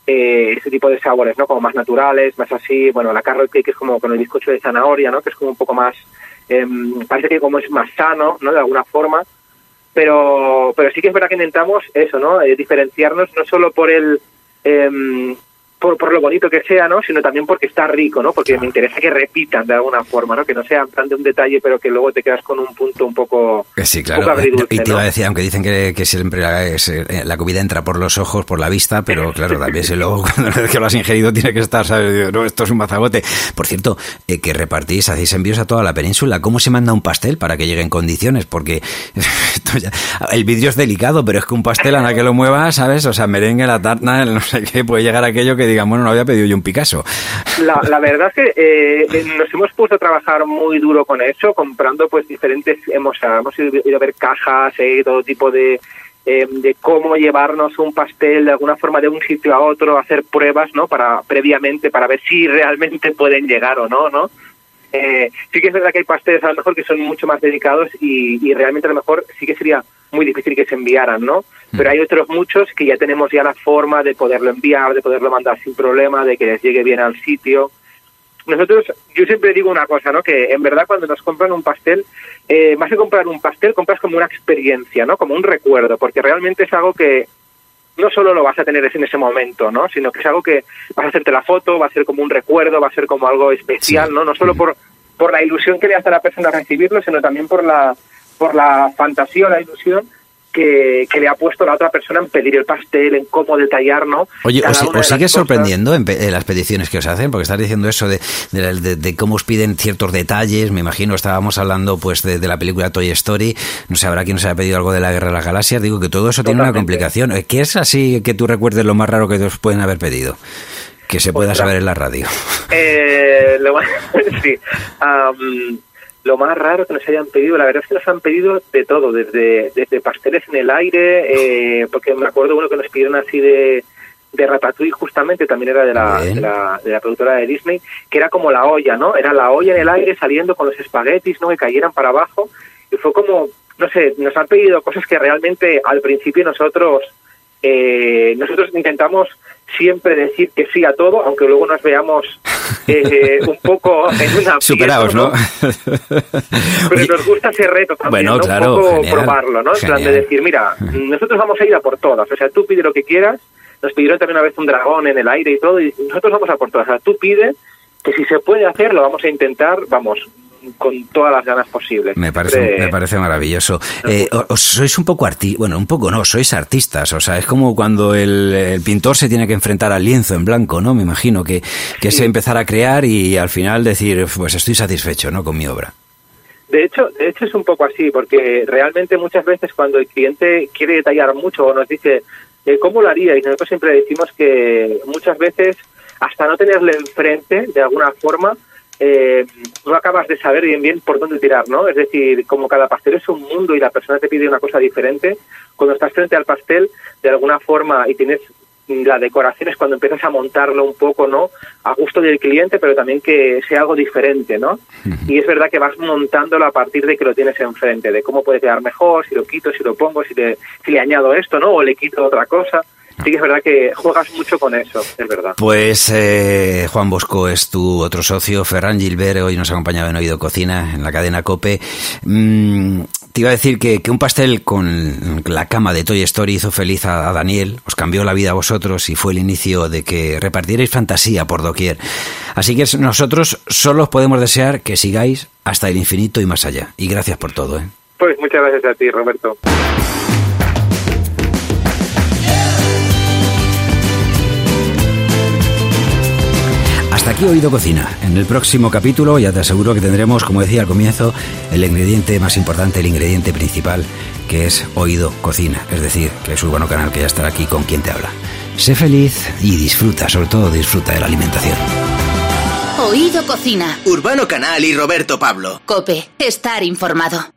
I: eh, ese tipo de sabores, ¿no? Como más naturales, más así, bueno, la carrot cake es como con el bizcocho de zanahoria, ¿no? Que es como un poco más, em, parece que como es más sano, ¿no? De alguna forma, pero pero sí que es verdad que intentamos eso, ¿no? Eh, diferenciarnos no solo por el em, por, por lo bonito que sea, ¿no? Sino también porque está rico, ¿no? Porque me interesa que repitan de alguna forma, ¿no? Que no sea plan de un detalle, pero que luego te quedas con un punto un poco,
A: sí, claro.
I: poco
A: y te
I: ¿no?
A: iba a decir, aunque dicen que, que siempre la, es, eh, la comida entra por los ojos, por la vista, pero claro, también luego cuando que lo has ingerido tiene que estar, ¿sabes? No, esto es un mazagote. Por cierto, eh, que repartís, hacéis envíos a toda la península. ¿Cómo se manda un pastel para que llegue en condiciones? Porque esto ya- el vidrio es delicado, pero es que un pastel a la que lo mueva, ¿sabes? O sea, merengue, la tarta, no sé qué, puede llegar aquello que digan, bueno, no había pedido yo un Picasso.
I: La, la verdad es que eh, eh, nos hemos puesto a trabajar muy duro con eso, comprando pues diferentes, hemos, hemos ido, ido a ver cajas, eh, todo tipo de, eh, de cómo llevarnos un pastel de alguna forma de un sitio a otro, hacer pruebas, ¿no? Para previamente para ver si realmente pueden llegar o no, ¿no? Eh, sí que es verdad que hay pasteles a lo mejor que son mucho más dedicados y, y realmente a lo mejor sí que sería muy difícil que se enviaran, ¿no? Pero hay otros muchos que ya tenemos ya la forma de poderlo enviar, de poderlo mandar sin problema, de que les llegue bien al sitio. Nosotros, yo siempre digo una cosa, ¿no? Que en verdad cuando nos compran un pastel, eh, más que comprar un pastel, compras como una experiencia, ¿no? Como un recuerdo, porque realmente es algo que no solo lo vas a tener en ese momento, ¿no? Sino que es algo que vas a hacerte la foto, va a ser como un recuerdo, va a ser como algo especial, ¿no? No solo por, por la ilusión que le hace a la persona recibirlo, sino también por la, por la fantasía o la ilusión que, que le ha puesto la otra persona en pedir el pastel, en cómo detallar, ¿no?
A: Oye,
I: Cada
A: ¿os, os sigue sorprendiendo en, pe- en las peticiones que os hacen? Porque estás diciendo eso de, de, de- de cómo os piden ciertos detalles. Me imagino, estábamos hablando pues de, la película Toy Story. No sé, habrá quien os haya pedido algo de la Guerra de las Galaxias. Digo que todo eso tiene una complicación. Eh, ¿Qué es así que tú recuerdes lo más raro que os pueden haber pedido? Que se pueda saber en la radio.
I: Eh, lo, sí. lo más raro que nos hayan pedido, la verdad es que nos han pedido de todo, desde, desde pasteles en el aire, eh, porque me acuerdo uno que nos pidieron así de, de Ratatouille justamente, también era de la, de la, de la productora de Disney, que era como la olla, ¿no? Era la olla en el aire saliendo con los espaguetis, ¿no? Que cayeran para abajo, y fue como, no sé, nos han pedido cosas que realmente al principio nosotros eh, nosotros intentamos siempre decir que sí a todo, aunque luego nos veamos eh, un poco en una
A: Superados, ¿no?
I: Pero nos gusta ese reto también,
A: Bueno,
I: ¿no?
A: claro,
I: un poco
A: genial,
I: probarlo, ¿no? En plan de decir, mira, nosotros vamos a ir a por todas, o sea, tú pide lo que quieras, nos pidieron también una vez un dragón en el aire y todo, y nosotros vamos a por todas, o sea, tú pide que si se puede hacer, lo vamos a intentar, vamos, con todas las ganas posibles.
A: Me parece,
I: Siempre-
A: me parece maravilloso. Eh, os sois un poco arti bueno, un poco no, sois artistas. O sea, es como cuando el, el pintor se tiene que enfrentar al lienzo en blanco, ¿no? Me imagino que, que
I: Sí.
A: empezar a crear y al final decir, pues estoy satisfecho, ¿no? Con mi obra.
I: De hecho, de hecho es un poco así, porque realmente muchas veces cuando el cliente quiere detallar mucho o nos dice eh, cómo lo haría, y nosotros siempre decimos que muchas veces hasta no tenerle enfrente de alguna forma eh, no acabas de saber bien bien por dónde tirar, ¿no? Es decir, como cada pastel es un mundo y la persona te pide una cosa diferente, cuando estás frente al pastel de alguna forma y tienes la decoración es cuando empiezas a montarlo un poco, ¿no? A gusto del cliente, pero también que sea algo diferente, ¿no? Y es verdad que vas montándolo a partir de que lo tienes enfrente, de cómo puede quedar mejor, si lo quito, si lo pongo, si le, si le añado esto, ¿no? O le quito otra cosa. Sí que es verdad que juegas mucho con eso, es verdad.
A: Pues eh, Juan Bosco es tu otro socio, Ferran Gilbert, hoy nos ha acompañado en Oído Cocina, en la cadena COPE. Mm, te iba a decir que, que un pastel con la cama de Toy Story hizo feliz a, a Daniel, os cambió la vida a vosotros y fue el inicio de que repartierais fantasía por doquier. Así que nosotros solo os podemos desear que sigáis hasta el infinito y más allá. Y gracias por todo. ¿eh?
I: Pues muchas gracias a ti, Roberto.
A: Hasta aquí Oído Cocina. En el próximo capítulo ya te aseguro que tendremos, como decía al comienzo, el ingrediente más importante, el ingrediente principal, que es Oído Cocina. Es decir, que es Urbano Canal que ya estará aquí con quien te habla. Sé feliz y disfruta, sobre todo disfruta de la alimentación.
B: Oído Cocina.
C: Urbano Canal y Roberto Pablo.
B: Cope. Estar informado.